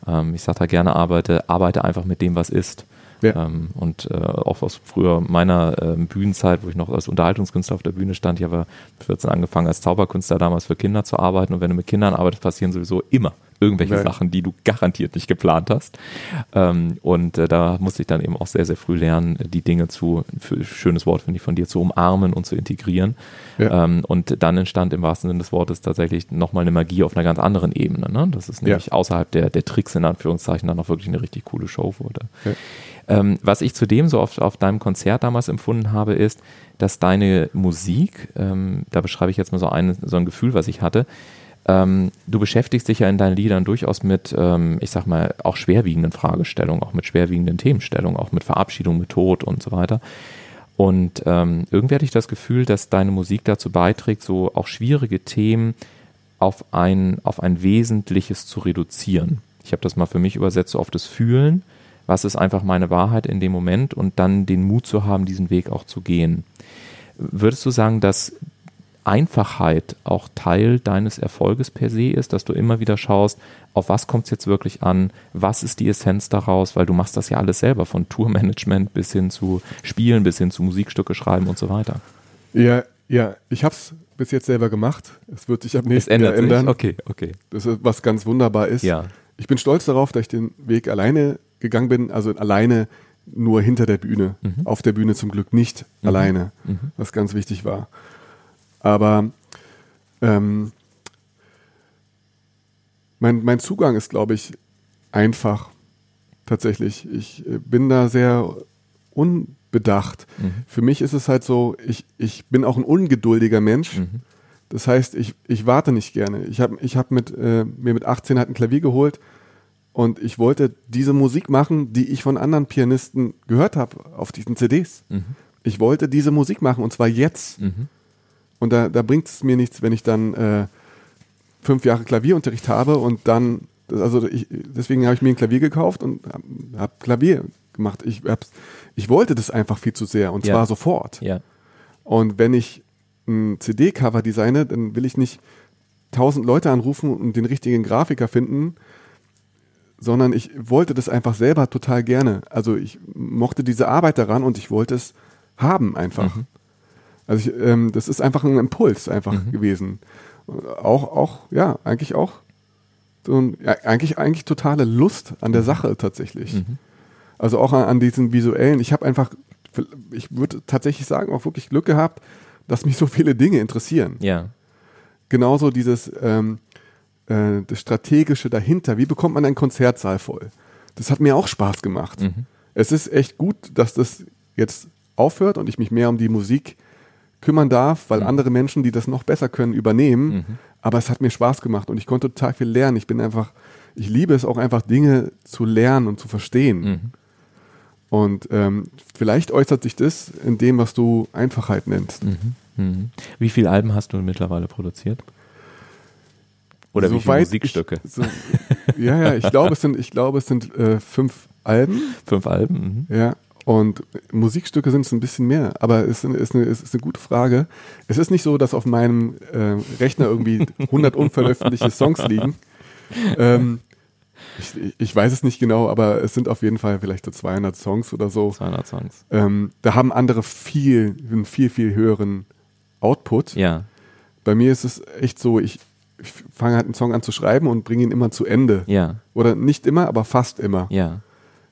Ähm, ich sage da gerne, arbeite, arbeite einfach mit dem, was ist. Ja. Ähm, und äh, auch aus früher meiner ähm, Bühnenzeit, wo ich noch als Unterhaltungskünstler auf der Bühne stand, ich habe 14 angefangen als Zauberkünstler damals für Kinder zu arbeiten und wenn du mit Kindern arbeitest, passieren sowieso immer irgendwelche Ja. Sachen, die du garantiert nicht geplant hast. Ähm, und äh, da musste ich dann eben auch sehr, sehr früh lernen, die Dinge zu, für, schönes Wort finde ich von dir, zu umarmen und zu integrieren. Ja. Ähm, und dann entstand im wahrsten Sinne des Wortes tatsächlich nochmal eine Magie auf einer ganz anderen Ebene. Ne? Das ist nämlich außerhalb der, der Tricks in Anführungszeichen dann auch wirklich eine richtig coole Show wurde. Ja. Ähm, was ich zudem so oft auf deinem Konzert damals empfunden habe, ist, dass deine Musik, ähm, da beschreibe ich jetzt mal so ein, so ein Gefühl, was ich hatte, ähm, du beschäftigst dich ja in deinen Liedern durchaus mit, ähm, ich sag mal, auch schwerwiegenden Fragestellungen, auch mit schwerwiegenden Themenstellungen, auch mit Verabschiedung, mit Tod und so weiter. Und ähm, irgendwie hatte ich das Gefühl, dass deine Musik dazu beiträgt, so auch schwierige Themen auf ein, auf ein Wesentliches zu reduzieren. Ich habe das mal für mich übersetzt, so auf das Fühlen, was ist einfach meine Wahrheit in dem Moment und dann den Mut zu haben, diesen Weg auch zu gehen. Würdest du sagen, dass Einfachheit auch Teil deines Erfolges per se ist, dass du immer wieder schaust, auf was kommt es jetzt wirklich an, was ist die Essenz daraus, weil du machst das ja alles selber, von Tourmanagement bis hin zu Spielen, bis hin zu Musikstücke schreiben und so weiter. Ja, ja, ich habe es bis jetzt selber gemacht. Es wird sich ab Es nächsten Jahr sich. ändern. Okay, okay. Das ist was ganz wunderbar ist. Ja. Ich bin stolz darauf, dass ich den Weg alleine gegangen bin, also alleine nur hinter der Bühne, Mhm. auf der Bühne zum Glück nicht alleine, was ganz wichtig war. Aber ähm, mein, mein Zugang ist, glaube ich, einfach tatsächlich. Ich äh, bin da sehr unbedacht. Für mich ist es halt so, ich, ich bin auch ein ungeduldiger Mensch. Das heißt, ich, ich warte nicht gerne. Ich habe ich hab mit, äh, mir mit 18 halt ein Klavier geholt und ich wollte diese Musik machen, die ich von anderen Pianisten gehört habe auf diesen CDs. Ich wollte diese Musik machen und zwar jetzt. Und da, da bringt es mir nichts, wenn ich dann äh, fünf Jahre Klavierunterricht habe und dann, also ich, deswegen habe ich mir ein Klavier gekauft und habe hab Klavier gemacht. Ich, ich wollte das einfach viel zu sehr und Ja. zwar sofort. Ja. Und wenn ich ein CD-Cover designe, dann will ich nicht tausend Leute anrufen und den richtigen Grafiker finden, sondern ich wollte das einfach selber total gerne. Also ich mochte diese Arbeit daran und ich wollte es haben einfach. Also ich, ähm, das ist einfach ein Impuls einfach gewesen. Auch, auch, ja, eigentlich auch so ein, ja, eigentlich, eigentlich totale Lust an der Sache tatsächlich. Also auch an, an diesen visuellen. Ich habe einfach, ich würde tatsächlich sagen, auch wirklich Glück gehabt, dass mich so viele Dinge interessieren. Ja. Genauso dieses ähm, äh, das Strategische dahinter. Wie bekommt man einen Konzertsaal voll? Das hat mir auch Spaß gemacht. Es ist echt gut, dass das jetzt aufhört und ich mich mehr um die Musik kümmern darf, weil andere Menschen, die das noch besser können, übernehmen. Aber es hat mir Spaß gemacht und ich konnte total viel lernen. Ich bin einfach, ich liebe es auch einfach, Dinge zu lernen und zu verstehen. Und ähm, vielleicht äußert sich das in dem, was du Einfachheit nennst. Mhm. Wie viele Alben hast du mittlerweile produziert? Oder wie viele Musikstücke? Ich, so, ja, ja, ich glaube, es sind, ich glaube, es sind äh, fünf Alben. Fünf Alben? Mhm. Ja. Und Musikstücke sind es ein bisschen mehr, aber es ist, ist, eine, es ist eine gute Frage. Es ist nicht so, dass auf meinem äh, Rechner irgendwie 100 unveröffentlichte Songs liegen. Ähm, ich, ich weiß es nicht genau, aber es sind auf jeden Fall vielleicht so 200 Songs oder so. 200 Songs. Ähm, da haben andere viel, einen viel, viel höheren Output. Ja. Bei mir ist es echt so, ich, ich fange halt einen Song an zu schreiben und bringe ihn immer zu Ende. Ja. Oder nicht immer, aber fast immer. Ja.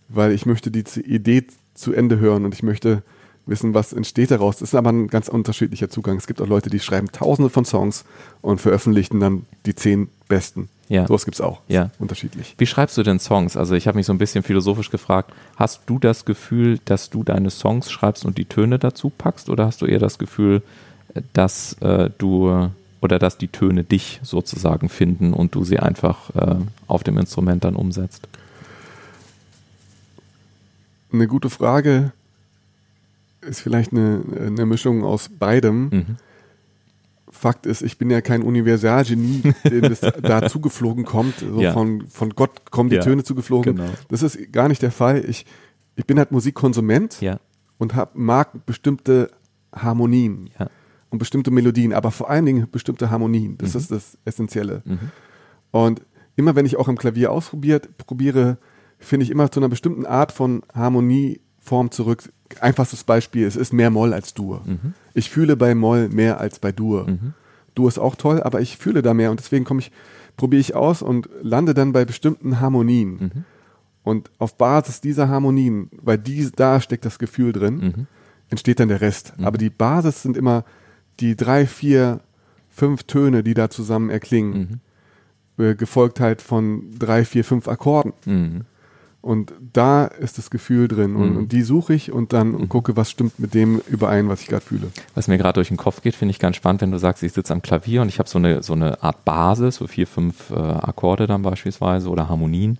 Weil ich möchte die Idee zu Ende hören und ich möchte wissen, was entsteht daraus. Das ist aber ein ganz unterschiedlicher Zugang. Es gibt auch Leute, die schreiben tausende von Songs und veröffentlichen dann die zehn besten. Ja. Sowas gibt es auch. Ja. Unterschiedlich. Wie schreibst du denn Songs? Also ich habe mich so ein bisschen philosophisch gefragt, hast du das Gefühl, dass du deine Songs schreibst und die Töne dazu packst oder hast du eher das Gefühl, dass äh, du oder dass die Töne dich sozusagen finden und du sie einfach äh, auf dem Instrument dann umsetzt? Eine gute Frage ist vielleicht eine, eine Mischung aus beidem. Mhm. Fakt ist, ich bin ja kein Universalgenie, dem es da zugeflogen kommt. So ja. von, von Gott kommen die ja, Töne zugeflogen. Genau. Das ist gar nicht der Fall. Ich, ich bin halt Musikkonsument ja. und hab, mag bestimmte Harmonien und bestimmte Melodien, aber vor allen Dingen bestimmte Harmonien. Das mhm. ist das Essentielle. Mhm. Und immer wenn ich auch am Klavier ausprobiert, probiere, finde ich immer zu einer bestimmten Art von Harmonieform zurück, einfachstes Beispiel, es ist mehr Moll als Dur. Mhm. Ich fühle bei Moll mehr als bei Dur. Mhm. Dur ist auch toll, aber ich fühle da mehr und deswegen komme ich, probiere ich aus und lande dann bei bestimmten Harmonien. Mhm. Und auf Basis dieser Harmonien, weil die, da steckt das Gefühl drin, mhm. entsteht dann der Rest. Aber die Basis sind immer die drei, vier, fünf Töne, die da zusammen erklingen. Mhm. Äh, gefolgt halt von drei, vier, fünf Akkorden. Mhm. Und da ist das Gefühl drin. Und, mhm. und die suche ich und dann mhm. gucke, was stimmt mit dem überein, was ich gerade fühle. Was mir gerade durch den Kopf geht, finde ich ganz spannend, wenn du sagst, ich sitze am Klavier und ich habe so eine, so eine Art Basis, so vier, fünf äh, Akkorde dann beispielsweise oder Harmonien.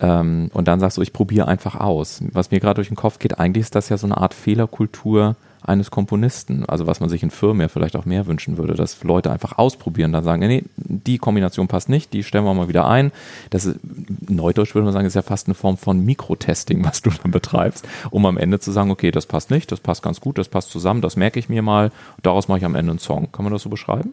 Ähm, und dann sagst du, ich probiere einfach aus. Was mir gerade durch den Kopf geht, eigentlich ist das ja so eine Art Fehlerkultur eines Komponisten. Also was man sich in Firmen ja vielleicht auch mehr wünschen würde, dass Leute einfach ausprobieren, dann sagen, nee, die Kombination passt nicht, die stellen wir mal wieder ein. Das ist, Neudeutsch würde man sagen, ist ja fast eine Form von Mikrotesting, was du dann betreibst, um am Ende zu sagen, okay, das passt nicht, das passt ganz gut, das passt zusammen, das merke ich mir mal, daraus mache ich am Ende einen Song. Kann man das so beschreiben?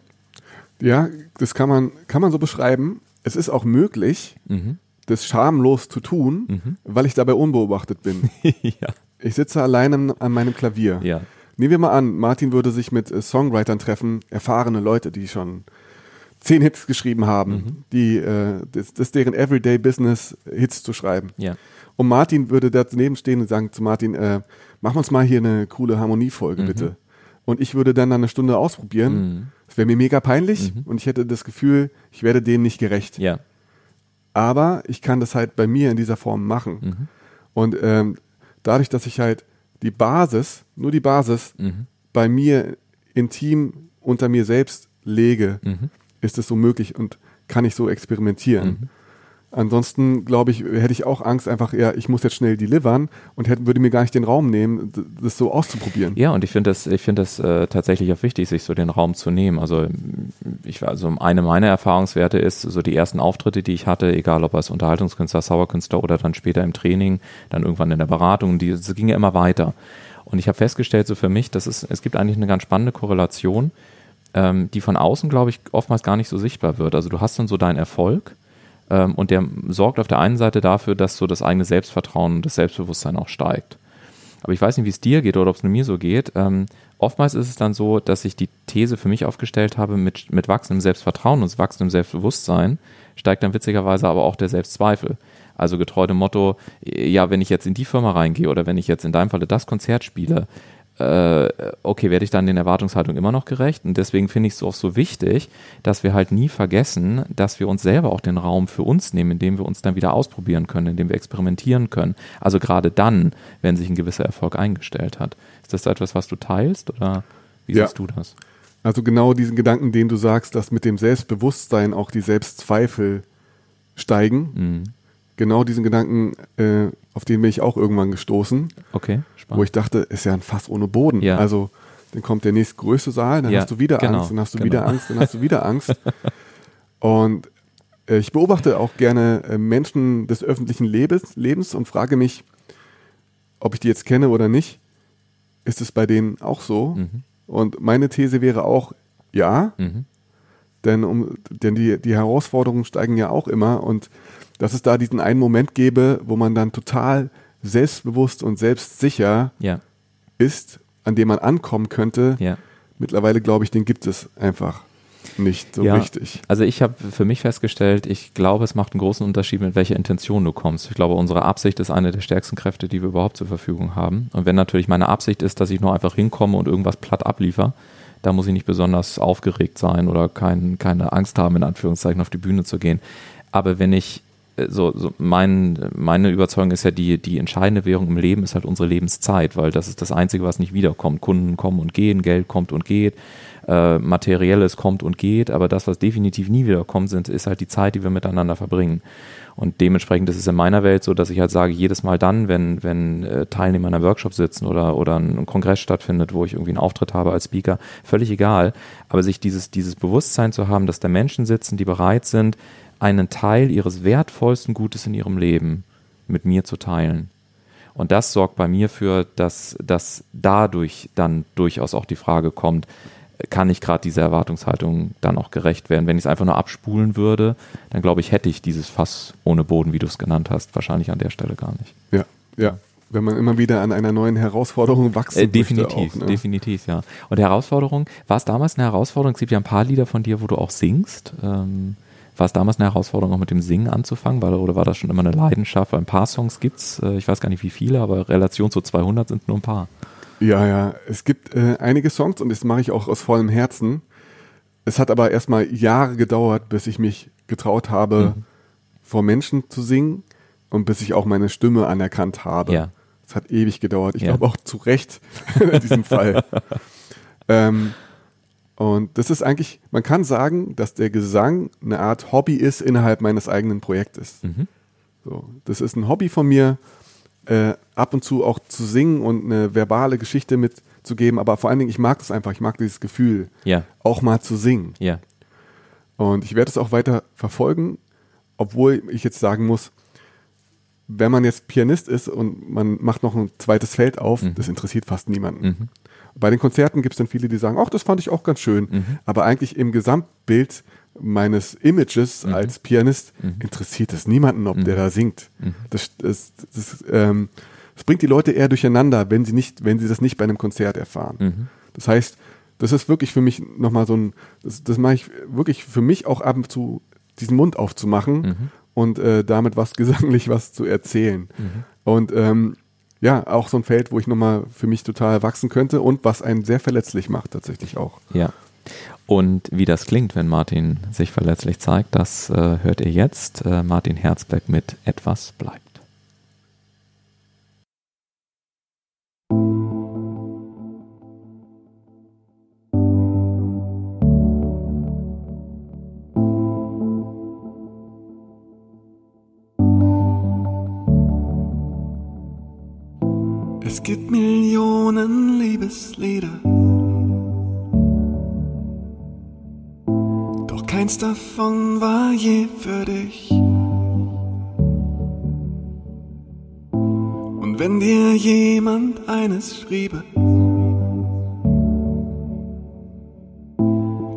Ja, das kann man, kann man so beschreiben. Es ist auch möglich, mhm. das schamlos zu tun, mhm. weil ich dabei unbeobachtet bin. ja. Ich sitze alleine an meinem Klavier. Ja. Nehmen wir mal an, Martin würde sich mit äh, Songwritern treffen, erfahrene Leute, die schon zehn Hits geschrieben haben, mhm. die äh, das, das deren Everyday Business, Hits zu schreiben. Ja. Und Martin würde daneben stehen und sagen zu Martin, äh, mach uns mal hier eine coole Harmoniefolge, mhm. bitte. Und ich würde dann eine Stunde ausprobieren. Mhm. Das wäre mir mega peinlich mhm. und ich hätte das Gefühl, ich werde denen nicht gerecht. Ja. Aber ich kann das halt bei mir in dieser Form machen. Mhm. Und ähm, dadurch, dass ich halt die Basis, nur die Basis, mhm. bei mir intim unter mir selbst lege, mhm. ist es so möglich und kann ich so experimentieren. Ansonsten, glaube ich, hätte ich auch Angst, einfach, ja, ich muss jetzt schnell delivern und hätte, würde mir gar nicht den Raum nehmen, das so auszuprobieren. Ja, und ich finde das, ich finde das äh, tatsächlich auch wichtig, sich so den Raum zu nehmen. Also, ich, also eine meiner Erfahrungswerte ist, so die ersten Auftritte, die ich hatte, egal ob als Unterhaltungskünstler, Sauerkünstler oder dann später im Training, dann irgendwann in der Beratung, die, das ging ja immer weiter. Und ich habe festgestellt, so für mich, dass es, es gibt eigentlich eine ganz spannende Korrelation, ähm, die von außen, glaube ich, oftmals gar nicht so sichtbar wird. Also du hast dann so deinen Erfolg, ähm, und der sorgt auf der einen Seite dafür, dass so das eigene Selbstvertrauen und das Selbstbewusstsein auch steigt. Aber ich weiß nicht, wie es dir geht oder ob es nur mir so geht. Ähm, oftmals ist es dann so, dass ich die These für mich aufgestellt habe, mit, mit wachsendem Selbstvertrauen und wachsendem Selbstbewusstsein steigt dann witzigerweise aber auch der Selbstzweifel. Also getreu dem Motto, ja, wenn ich jetzt in die Firma reingehe oder wenn ich jetzt in deinem Falle das Konzert spiele, okay, werde ich dann den Erwartungshaltungen immer noch gerecht? Und deswegen finde ich es auch so wichtig, dass wir halt nie vergessen, dass wir uns selber auch den Raum für uns nehmen, indem wir uns dann wieder ausprobieren können, indem wir experimentieren können. Also gerade dann, wenn sich ein gewisser Erfolg eingestellt hat. Ist das etwas, was du teilst oder wie ja. siehst du das? Also genau diesen Gedanken, den du sagst, dass mit dem Selbstbewusstsein auch die Selbstzweifel steigen. Mhm. Genau diesen Gedanken, äh, auf den bin ich auch irgendwann gestoßen. Okay. Spannend. Wo ich dachte, ist ja ein Fass ohne Boden. Ja. Also dann kommt der nächstgrößte Saal, dann ja, hast du wieder genau, Angst, dann hast du genau. wieder Angst, dann hast du wieder Angst. und äh, ich beobachte auch gerne äh, Menschen des öffentlichen Lebens, Lebens und frage mich, ob ich die jetzt kenne oder nicht. Ist es bei denen auch so? Mhm. Und meine These wäre auch, ja. Mhm. Denn, um, denn die, die Herausforderungen steigen ja auch immer und dass es da diesen einen Moment gäbe, wo man dann total selbstbewusst und selbstsicher ja. ist, an dem man ankommen könnte. Ja. Mittlerweile glaube ich, den gibt es einfach nicht so ja, richtig. Also ich habe für mich festgestellt, ich glaube, es macht einen großen Unterschied, mit welcher Intention du kommst. Ich glaube, unsere Absicht ist eine der stärksten Kräfte, die wir überhaupt zur Verfügung haben. Und wenn natürlich meine Absicht ist, dass ich nur einfach hinkomme und irgendwas platt abliefer, da muss ich nicht besonders aufgeregt sein oder kein, keine Angst haben, in Anführungszeichen auf die Bühne zu gehen. Aber wenn ich so, so mein, meine Überzeugung ist ja, die, die entscheidende Währung im Leben ist halt unsere Lebenszeit, weil das ist das Einzige, was nicht wiederkommt. Kunden kommen und gehen, Geld kommt und geht, äh, Materielles kommt und geht, aber das, was definitiv nie wiederkommt, sind, ist halt die Zeit, die wir miteinander verbringen. Und dementsprechend ist es in meiner Welt so, dass ich halt sage, jedes Mal dann, wenn, wenn äh, Teilnehmer in einem Workshop sitzen oder, oder ein Kongress stattfindet, wo ich irgendwie einen Auftritt habe als Speaker, völlig egal, aber sich dieses, dieses Bewusstsein zu haben, dass da Menschen sitzen, die bereit sind, einen Teil ihres wertvollsten Gutes in ihrem Leben mit mir zu teilen. Und das sorgt bei mir für, dass, dass dadurch dann durchaus auch die Frage kommt, kann ich gerade dieser Erwartungshaltung dann auch gerecht werden. Wenn ich es einfach nur abspulen würde, dann glaube ich, hätte ich dieses Fass ohne Boden, wie du es genannt hast, wahrscheinlich an der Stelle gar nicht. Ja, ja. Wenn man immer wieder an einer neuen Herausforderung wachsen äh, Definitiv, auch, ne? definitiv, ja. Und Herausforderung, war es damals eine Herausforderung? Es gibt ja ein paar Lieder von dir, wo du auch singst. Ähm, war es damals eine Herausforderung, auch mit dem Singen anzufangen? Weil, oder war das schon immer eine Leidenschaft? Weil ein paar Songs gibt es, äh, ich weiß gar nicht wie viele, aber Relation zu 200 sind nur ein paar. Ja, ja. Es gibt äh, einige Songs und das mache ich auch aus vollem Herzen. Es hat aber erstmal Jahre gedauert, bis ich mich getraut habe, mhm. vor Menschen zu singen und bis ich auch meine Stimme anerkannt habe. Ja. Es hat ewig gedauert. Ich ja. glaube auch zu Recht in diesem Fall. ähm, und das ist eigentlich, man kann sagen, dass der Gesang eine Art Hobby ist innerhalb meines eigenen Projektes. Mhm. So, das ist ein Hobby von mir äh, ab und zu auch zu singen und eine verbale Geschichte mitzugeben, aber vor allen Dingen, ich mag das einfach, ich mag dieses Gefühl, ja. auch mal zu singen. Ja. Und ich werde es auch weiter verfolgen, obwohl ich jetzt sagen muss, wenn man jetzt Pianist ist und man macht noch ein zweites Feld auf, mhm. das interessiert fast niemanden. Mhm. Bei den Konzerten gibt es dann viele, die sagen, ach, das fand ich auch ganz schön. Mhm. Aber eigentlich im Gesamtbild meines Images mhm. als Pianist mhm. interessiert es niemanden, ob mhm. der da singt. Mhm. Das, das, das, ähm, das, bringt die Leute eher durcheinander, wenn sie nicht, wenn sie das nicht bei einem Konzert erfahren. Mhm. Das heißt, das ist wirklich für mich nochmal so ein, das, das mache ich wirklich für mich auch ab und zu, diesen Mund aufzumachen und äh, damit was gesanglich was zu erzählen. Und ähm, ja, auch so ein Feld, wo ich nochmal für mich total wachsen könnte und was einen sehr verletzlich macht tatsächlich auch. Ja. Und wie das klingt, wenn Martin sich verletzlich zeigt, das äh, hört ihr jetzt. Äh, Martin Herzberg mit Etwas bleibt. Gibt Millionen Liebeslieder Keins davon war je für dich. Und wenn dir jemand eines schriebe,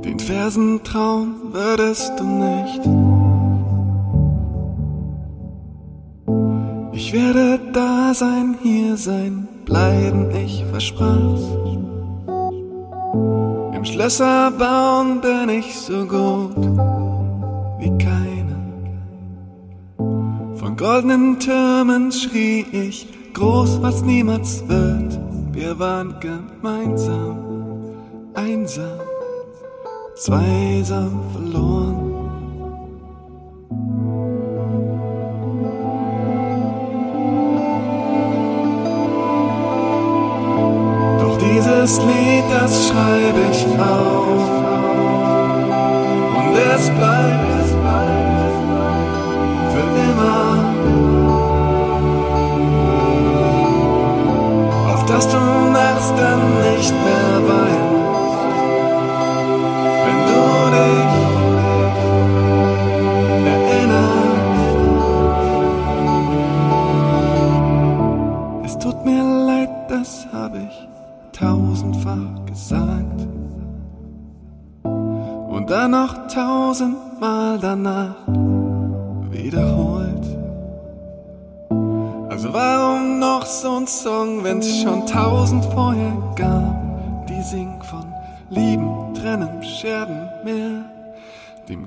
den Versen trauen würdest du nicht. Ich werde da sein, hier sein, bleiben, ich versprach's. Schlösser bauen bin ich so gut wie keine. Von goldenen Türmen schrie ich groß, was niemals wird. Wir waren gemeinsam, einsam, zweisam verloren. Dieses Lied, das schreibe ich auf.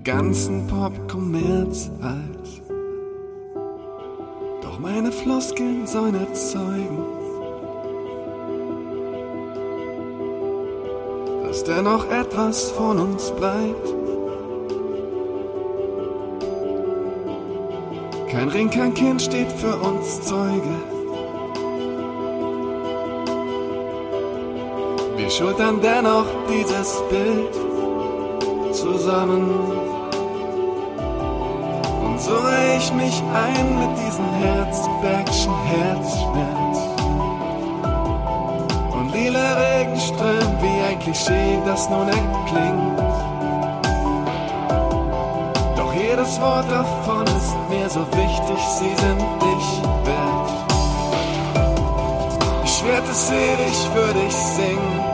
Dem ganzen Pop-Kommerz als. Doch meine Floskeln sollen erzeugen, dass dennoch etwas von uns bleibt. Kein Ring, kein Kind steht für uns Zeuge. Wir schultern dennoch dieses Bild zusammen. So reihe ich mich ein mit diesem Herzbergschen Herzschmerz. Und lila Regenström wie ein Klischee, das nun erklingt. Doch jedes Wort davon ist mir so wichtig, sie sind dich wert. Ich werde es ewig für dich singen.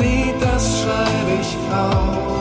Lied, das schreibe ich auf.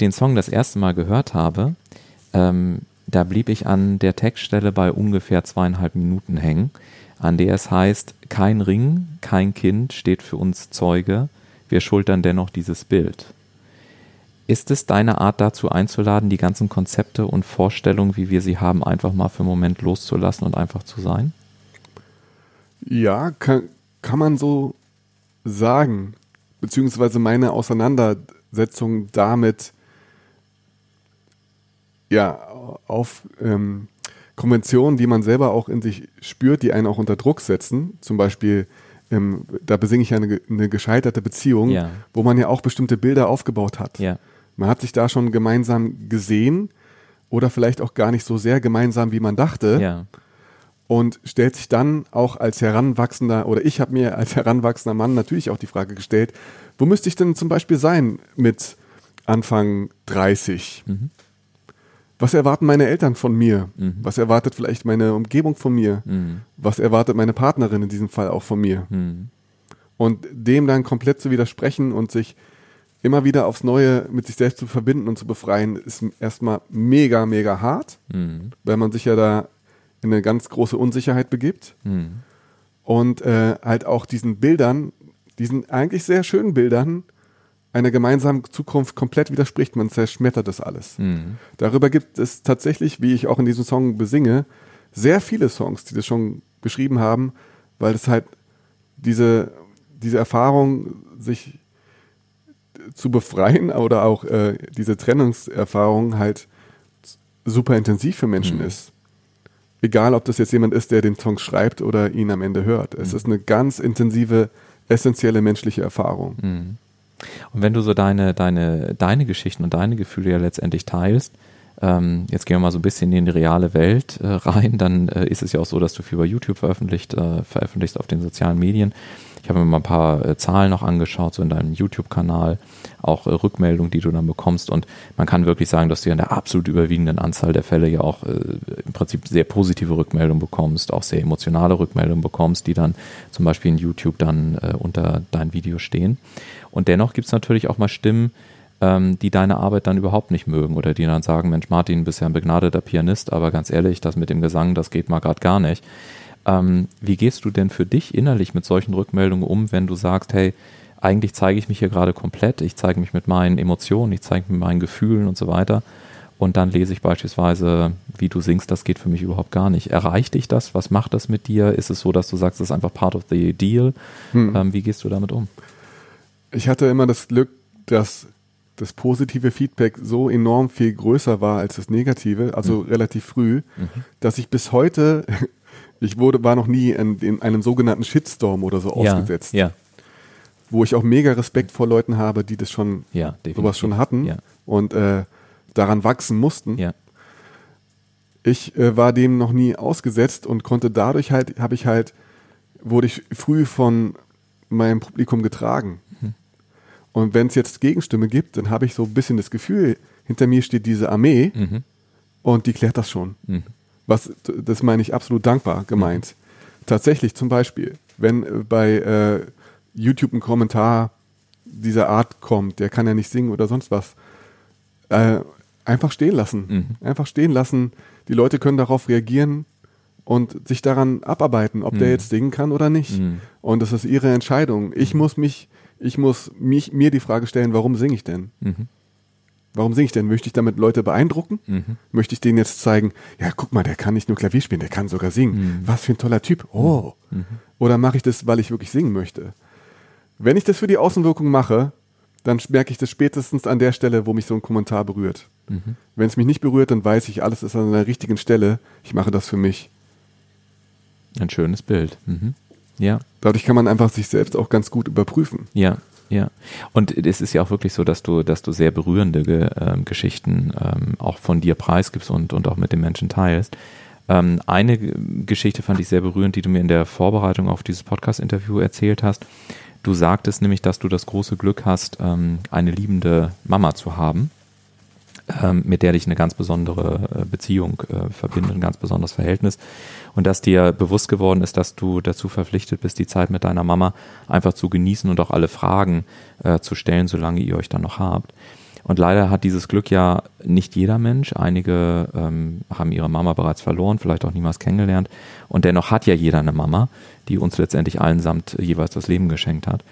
Den Song das erste Mal gehört habe, ähm, da blieb ich an der Textstelle bei ungefähr zweieinhalb Minuten hängen, an der es heißt, kein Ring, kein Kind steht für uns Zeuge, wir schultern dennoch dieses Bild. Ist es deine Art dazu einzuladen, die ganzen Konzepte und Vorstellungen, wie wir sie haben, einfach mal für einen Moment loszulassen und einfach zu sein? Ja, kann, kann man so sagen. Beziehungsweise meine Auseinandersetzung damit, ja, auf ähm, Konventionen, die man selber auch in sich spürt, die einen auch unter Druck setzen. Zum Beispiel, ähm, da besinge ich ja eine, eine gescheiterte Beziehung, Ja. wo man ja auch bestimmte Bilder aufgebaut hat. Ja. Man hat sich da schon gemeinsam gesehen oder vielleicht auch gar nicht so sehr gemeinsam, wie man dachte Ja. und stellt sich dann auch als heranwachsender, oder ich habe mir als heranwachsender Mann natürlich auch die Frage gestellt, wo müsste ich denn zum Beispiel sein mit Anfang 30? Mhm. Was erwarten meine Eltern von mir? Mhm. Was erwartet vielleicht meine Umgebung von mir? Mhm. Was erwartet meine Partnerin in diesem Fall auch von mir? Mhm. Und dem dann komplett zu widersprechen und sich immer wieder aufs Neue mit sich selbst zu verbinden und zu befreien, ist erstmal mega, mega hart, Mhm. weil man sich ja da in eine ganz große Unsicherheit begibt Mhm. und äh, halt auch diesen Bildern, diesen eigentlich sehr schönen Bildern einer gemeinsamen Zukunft komplett widerspricht. Man zerschmettert das alles. Mhm. Darüber gibt es tatsächlich, wie ich auch in diesem Song besinge, sehr viele Songs, die das schon beschrieben haben, weil es halt diese, diese Erfahrung, sich zu befreien oder auch äh, diese Trennungserfahrung halt super intensiv für Menschen Mhm. ist. Egal, ob das jetzt jemand ist, der den Song schreibt oder ihn am Ende hört. Es Mhm. ist eine ganz intensive, essentielle menschliche Erfahrung. Und wenn du so deine, deine, deine Geschichten und deine Gefühle ja letztendlich teilst, ähm, jetzt gehen wir mal so ein bisschen in die reale Welt äh, rein, dann äh, ist es ja auch so, dass du viel bei YouTube veröffentlicht, äh, veröffentlichst auf den sozialen Medien. Ich habe mir mal ein paar äh, Zahlen noch angeschaut, so in deinem YouTube-Kanal, auch äh, Rückmeldungen, die du dann bekommst. Und man kann wirklich sagen, dass du ja in der absolut überwiegenden Anzahl der Fälle ja auch äh, im Prinzip sehr positive Rückmeldungen bekommst, auch sehr emotionale Rückmeldungen bekommst, die dann zum Beispiel in YouTube dann äh, unter dein Video stehen. Und dennoch gibt es natürlich auch mal Stimmen, ähm, die deine Arbeit dann überhaupt nicht mögen oder die dann sagen, Mensch, Martin, bist ja ein begnadeter Pianist, aber ganz ehrlich, das mit dem Gesang, das geht mal gerade gar nicht. Ähm, wie gehst du denn für dich innerlich mit solchen Rückmeldungen um, wenn du sagst, hey, eigentlich zeige ich mich hier gerade komplett, ich zeige mich mit meinen Emotionen, ich zeige mich mit meinen Gefühlen und so weiter. und dann lese ich beispielsweise, wie du singst, das geht für mich überhaupt gar nicht. Erreicht dich das? Was macht das mit dir? Ist es so, dass du sagst, das ist einfach part of the deal? Hm. Ähm, wie gehst du damit um? Ich hatte immer das Glück, dass das positive Feedback so enorm viel größer war als das negative, also Mhm. relativ früh, dass ich bis heute, ich wurde, war noch nie in, in einem sogenannten Shitstorm oder so ausgesetzt, Ja, wo ich auch mega Respekt vor Leuten habe, die das schon, ja, sowas schon hatten Ja, und äh, daran wachsen mussten. ja, Ich äh, war dem noch nie ausgesetzt und konnte dadurch halt, habe ich halt, wurde ich früh von meinem Publikum getragen. Mhm. Und wenn es jetzt Gegenstimme gibt, dann habe ich so ein bisschen das Gefühl, hinter mir steht diese Armee mhm. und die klärt das schon. Mhm. Was, das meine ich absolut dankbar gemeint. Tatsächlich zum Beispiel, wenn äh, bei äh, YouTube ein Kommentar dieser Art kommt, der kann ja nicht singen oder sonst was, äh, einfach stehen lassen. Mhm. Einfach stehen lassen. Die Leute können darauf reagieren und sich daran abarbeiten, ob der Mhm. jetzt singen kann oder nicht. Mhm. Und das ist ihre Entscheidung. Ich muss mich, ich muss mich, mir die Frage stellen, warum singe ich denn? Mhm. Warum singe ich denn? Möchte ich damit Leute beeindrucken? Mhm. Möchte ich denen jetzt zeigen, ja, guck mal, der kann nicht nur Klavier spielen, der kann sogar singen. Mhm. Was für ein toller Typ. Oh. Oder mache ich das, weil ich wirklich singen möchte? Wenn ich das für die Außenwirkung mache, dann merke ich das spätestens an der Stelle, wo mich so ein Kommentar berührt. Mhm. Wenn es mich nicht berührt, dann weiß ich, alles ist an der richtigen Stelle. Ich mache das für mich. Ein schönes Bild. Mhm. Ja, Dadurch kann man einfach sich selbst auch ganz gut überprüfen. Ja, ja. Und es ist ja auch wirklich so, dass du, dass du sehr berührende Ge ähm, Geschichten ähm, auch von dir preisgibst und, und auch mit den Menschen teilst. Ähm, eine Geschichte fand ich sehr berührend, die du mir in der Vorbereitung auf dieses Podcast-Interview erzählt hast. Du sagtest nämlich, dass du das große Glück hast, ähm, eine liebende Mama zu haben, ähm, mit der dich eine ganz besondere äh, Beziehung äh, verbindet, ein ganz besonderes Verhältnis. Und dass dir bewusst geworden ist, dass du dazu verpflichtet bist, die Zeit mit deiner Mama einfach zu genießen und auch alle Fragen äh, zu stellen, solange ihr euch dann noch habt. Und leider hat dieses Glück ja nicht jeder Mensch. Einige ähm, haben ihre Mama bereits verloren, vielleicht auch niemals kennengelernt. Und dennoch hat ja jeder eine Mama, die uns letztendlich allen samt jeweils das Leben geschenkt hat.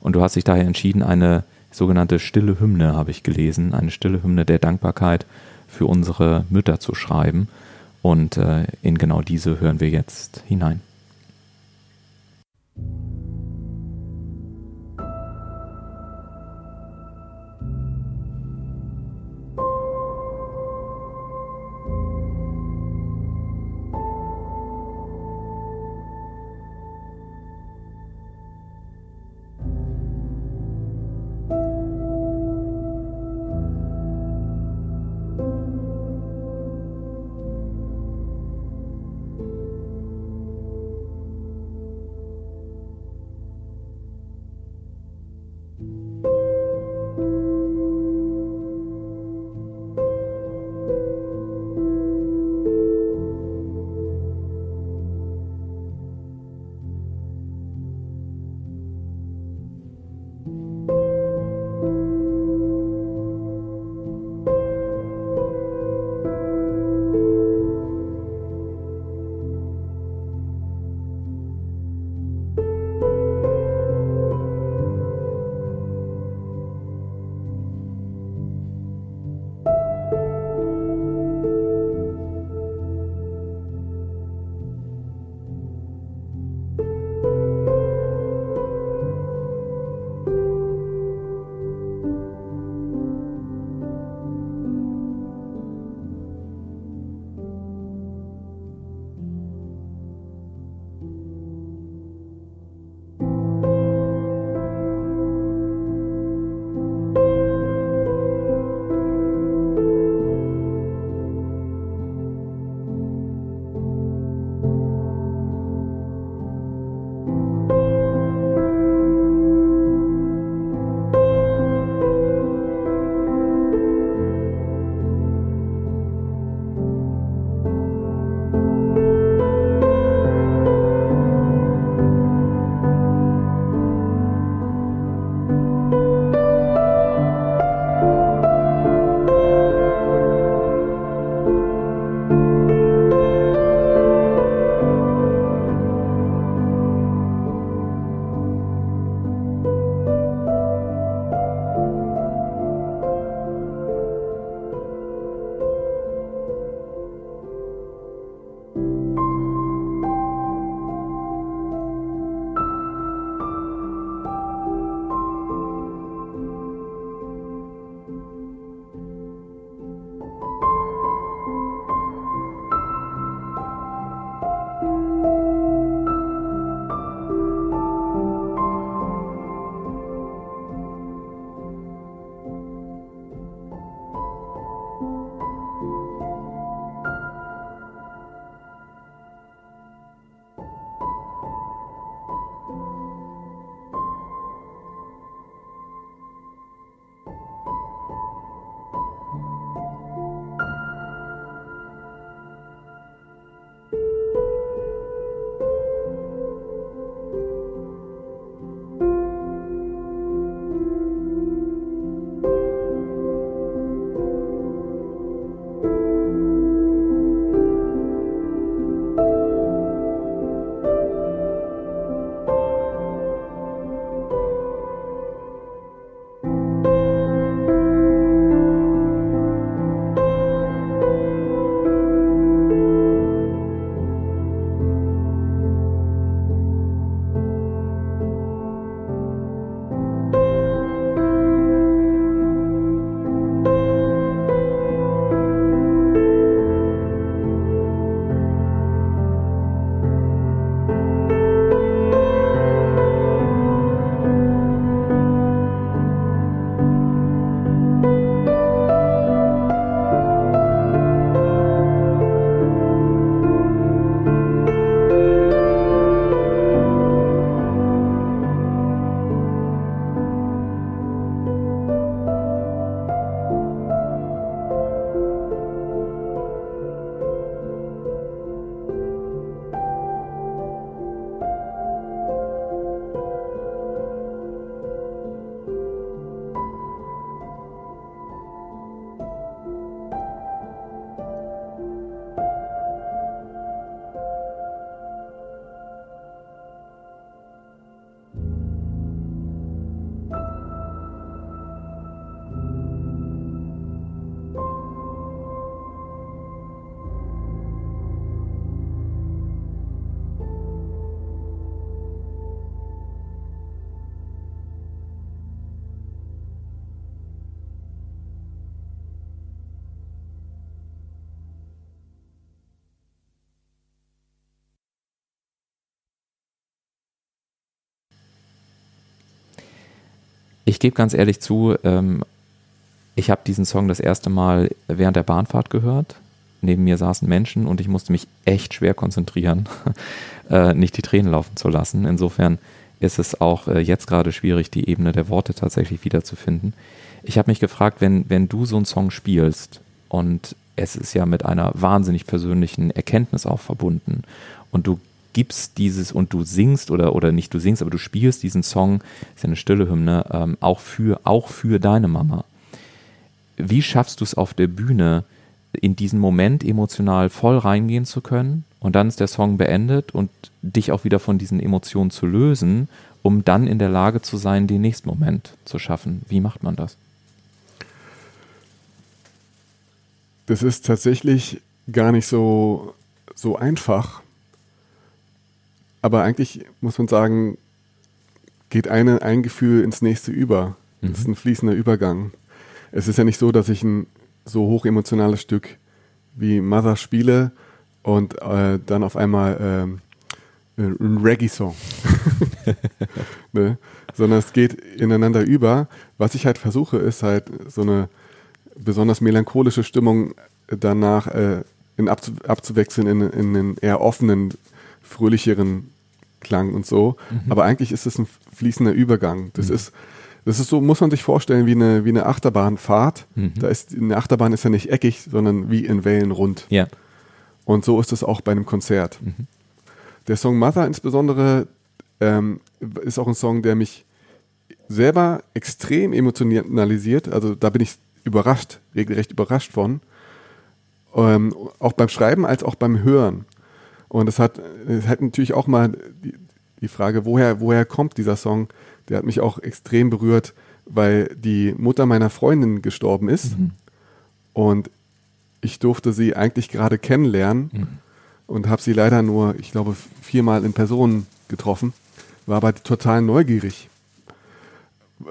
Und du hast dich daher entschieden, eine sogenannte stille Hymne, habe ich gelesen, eine stille Hymne der Dankbarkeit für unsere Mütter zu schreiben. Und äh, in genau diese hören wir jetzt hinein. Ich gebe ganz ehrlich zu, ähm, ich habe diesen Song das erste Mal während der Bahnfahrt gehört. Neben mir saßen Menschen und ich musste mich echt schwer konzentrieren, äh, nicht die Tränen laufen zu lassen. Insofern ist es auch äh, jetzt gerade schwierig, die Ebene der Worte tatsächlich wiederzufinden. Ich habe mich gefragt, wenn, wenn du so einen Song spielst und es ist ja mit einer wahnsinnig persönlichen Erkenntnis auch verbunden und du gibst dieses und du singst oder, oder nicht du singst, aber du spielst diesen Song, ist ja eine stille Hymne, ähm, auch, für, auch für deine Mama. Wie schaffst du es auf der Bühne, in diesen Moment emotional voll reingehen zu können und dann ist der Song beendet und dich auch wieder von diesen Emotionen zu lösen, um dann in der Lage zu sein, den nächsten Moment zu schaffen? Wie macht man das? Das ist tatsächlich gar nicht so, so einfach. Aber eigentlich muss man sagen, geht eine, ein Gefühl ins nächste über. Das ist ein fließender Übergang. Es ist ja nicht so, dass ich ein so hoch emotionales Stück wie Mother spiele und äh, dann auf einmal ähm, ein Reggae-Song. ne? Sondern es geht ineinander über. Was ich halt versuche, ist halt so eine besonders melancholische Stimmung danach äh, in abzu abzuwechseln in, in einen eher offenen, fröhlicheren Klang und so. Mhm. Aber eigentlich ist es ein fließender Übergang. Das mhm. ist das ist so, muss man sich vorstellen, wie eine, wie eine Achterbahnfahrt. Mhm. Da ist, eine Achterbahn ist ja nicht eckig, sondern wie in Wellen rund. Ja. Und so ist es auch bei einem Konzert. Mhm. Der Song Mother insbesondere ähm, ist auch ein Song, der mich selber extrem emotionalisiert. Also da bin ich überrascht, regelrecht überrascht von. Ähm, auch beim Schreiben als auch beim Hören. Und es hat, es hat natürlich auch mal die, die Frage, woher, woher kommt dieser Song? Der hat mich auch extrem berührt, weil die Mutter meiner Freundin gestorben ist. Mhm. Und ich durfte sie eigentlich gerade kennenlernen mhm. und habe sie leider nur, ich glaube, viermal in Person getroffen, war aber total neugierig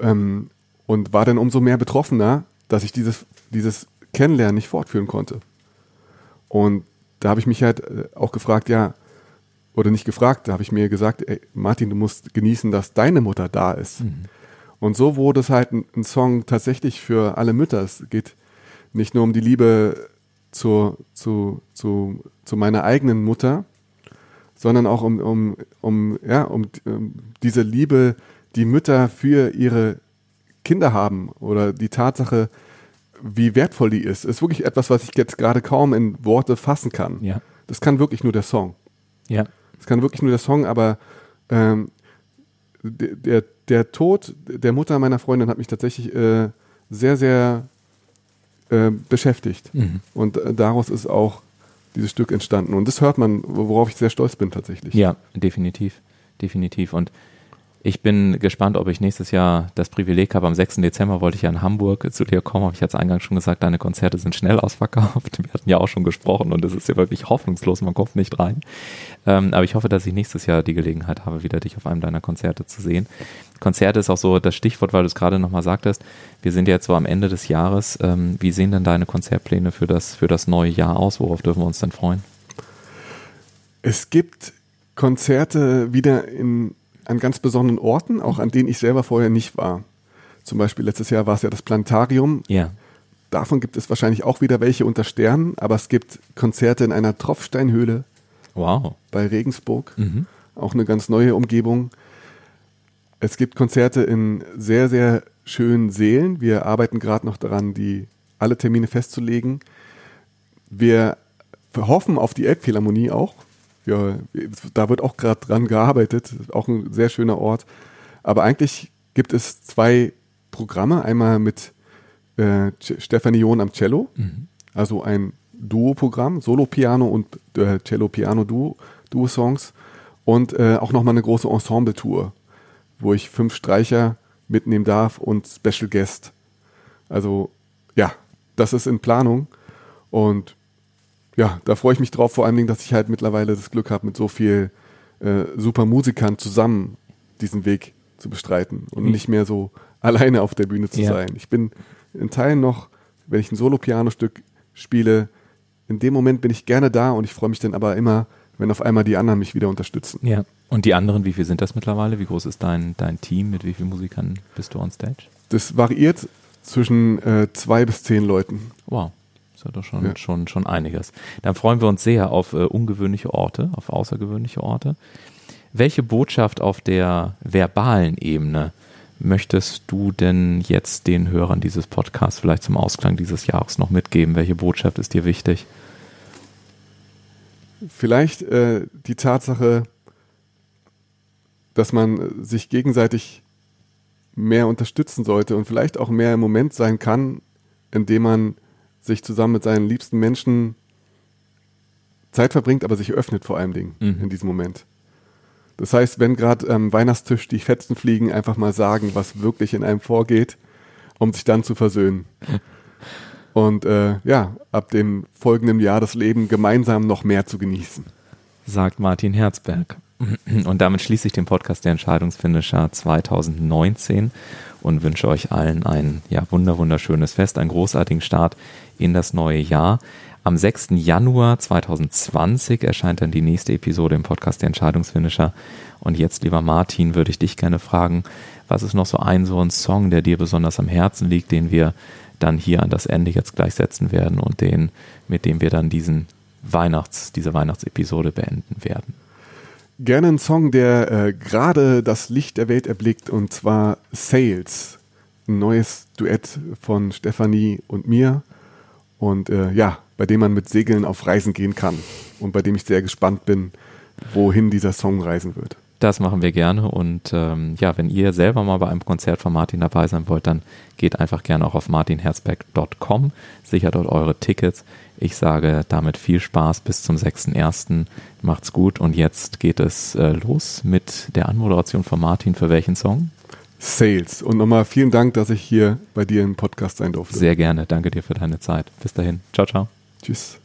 ähm, und war dann umso mehr betroffener, dass ich dieses, dieses Kennenlernen nicht fortführen konnte. Und da habe ich mich halt äh, auch gefragt, ja, oder nicht gefragt, da habe ich mir gesagt, ey, Martin, du musst genießen, dass deine Mutter da ist. Mhm. Und so wurde es halt ein, ein, Song tatsächlich für alle Mütter. Es geht nicht nur um die Liebe zu, zu, zu, zu meiner eigenen Mutter, sondern auch um, um, um, ja, um, um diese Liebe, die Mütter für ihre Kinder haben oder die Tatsache, wie wertvoll die ist, ist wirklich etwas, was ich jetzt gerade kaum in Worte fassen kann. Ja. Das kann wirklich nur der Song. Ja. Es kann wirklich nur der Song, aber ähm, der, der Tod der Mutter meiner Freundin hat mich tatsächlich äh, sehr, sehr äh, beschäftigt. Mhm. Und äh, daraus ist auch dieses Stück entstanden. Und das hört man, worauf ich sehr stolz bin tatsächlich. Ja, definitiv. Definitiv. Und ich bin gespannt, ob ich nächstes Jahr das Privileg habe. Am 6. Dezember wollte ich ja in Hamburg zu dir kommen, habe ich jetzt eingangs schon gesagt, deine Konzerte sind schnell ausverkauft. Wir hatten ja auch schon gesprochen und es ist ja wirklich hoffnungslos, man kommt nicht rein. Ähm, aber ich hoffe, dass ich nächstes Jahr die Gelegenheit habe, wieder dich auf einem deiner Konzerte zu sehen. Konzerte ist auch so das Stichwort, weil du es gerade nochmal sagtest. Wir sind jetzt so am Ende des Jahres. Ähm, wie sehen denn deine Konzertpläne für das, für das neue Jahr aus? Worauf dürfen wir uns denn freuen? Es gibt Konzerte wieder in an ganz besonderen Orten, auch an denen ich selber vorher nicht war. Zum Beispiel letztes Jahr war es ja das Planetarium. Ja. Davon gibt es wahrscheinlich auch wieder welche unter Sternen, aber es gibt Konzerte in einer Tropfsteinhöhle. Wow. Bei Regensburg. Mhm. Auch eine ganz neue Umgebung. Es gibt Konzerte in sehr, sehr schönen Seelen. Wir arbeiten gerade noch daran, die alle Termine festzulegen. Wir hoffen auf die Elbphilharmonie auch ja, da wird auch gerade dran gearbeitet. Auch ein sehr schöner Ort. Aber eigentlich gibt es zwei Programme. Einmal mit äh, Stefanie John am Cello, mhm. also ein Duo-Programm, Solo-Piano und äh, Cello-Piano-Duo, Duo-Songs. Und äh, auch nochmal eine große Ensemble-Tour, wo ich fünf Streicher mitnehmen darf und Special Guest. Also ja, das ist in Planung. Und ja, da freue ich mich drauf, vor allen Dingen, dass ich halt mittlerweile das Glück habe, mit so viel äh, super Musikern zusammen diesen Weg zu bestreiten und mhm. nicht mehr so alleine auf der Bühne zu ja. sein. Ich bin in Teilen noch, wenn ich ein Solo-Piano-Stück spiele, in dem Moment bin ich gerne da und ich freue mich dann aber immer, wenn auf einmal die anderen mich wieder unterstützen. Ja. Und die anderen, wie viel sind das mittlerweile? Wie groß ist dein, dein Team? Mit wie vielen Musikern bist du on stage? Das variiert zwischen äh, zwei bis zehn Leuten. Wow. Das ist ja doch schon, ja. schon, schon einiges. Dann freuen wir uns sehr auf äh, ungewöhnliche Orte, auf außergewöhnliche Orte. Welche Botschaft auf der verbalen Ebene möchtest du denn jetzt den Hörern dieses Podcasts vielleicht zum Ausklang dieses Jahres noch mitgeben? Welche Botschaft ist dir wichtig? Vielleicht äh, die Tatsache, dass man sich gegenseitig mehr unterstützen sollte und vielleicht auch mehr im Moment sein kann, indem man sich zusammen mit seinen liebsten Menschen Zeit verbringt, aber sich öffnet vor allem Dingen mhm. in diesem Moment. Das heißt, wenn gerade am Weihnachtstisch die Fetzen fliegen, einfach mal sagen, was wirklich in einem vorgeht, um sich dann zu versöhnen. Und äh, ja, ab dem folgenden Jahr das Leben gemeinsam noch mehr zu genießen. Sagt Martin Herzberg. Und damit schließe ich den Podcast der Entscheidungsfinisher 2019 und wünsche euch allen ein ja, wunder wunderschönes Fest, einen großartigen Start in das neue Jahr. Am 6. Januar 2020 erscheint dann die nächste Episode im Podcast der Entscheidungsfinisher. Und jetzt, lieber Martin, würde ich dich gerne fragen, was ist noch so ein so ein Song, der dir besonders am Herzen liegt, den wir dann hier an das Ende jetzt gleich setzen werden und den, mit dem wir dann diesen Weihnachts, diese Weihnachtsepisode beenden werden? Gerne einen Song, der äh, gerade das Licht der Welt erblickt, und zwar Sales. Ein neues Duett von Stefanie und mir. Und äh, ja, bei dem man mit Segeln auf Reisen gehen kann. Und bei dem ich sehr gespannt bin, wohin dieser Song reisen wird. Das machen wir gerne. Und ähm, ja, wenn ihr selber mal bei einem Konzert von Martin dabei sein wollt, dann geht einfach gerne auch auf martinherzberg.com, sichert dort eure Tickets. Ich sage damit viel Spaß bis zum 6.1. Macht's gut und jetzt geht es äh, los mit der Anmoderation von Martin. Für welchen Song? Sales. Und nochmal vielen Dank, dass ich hier bei dir im Podcast sein durfte. Sehr gerne. Danke dir für deine Zeit. Bis dahin. Ciao, ciao. Tschüss.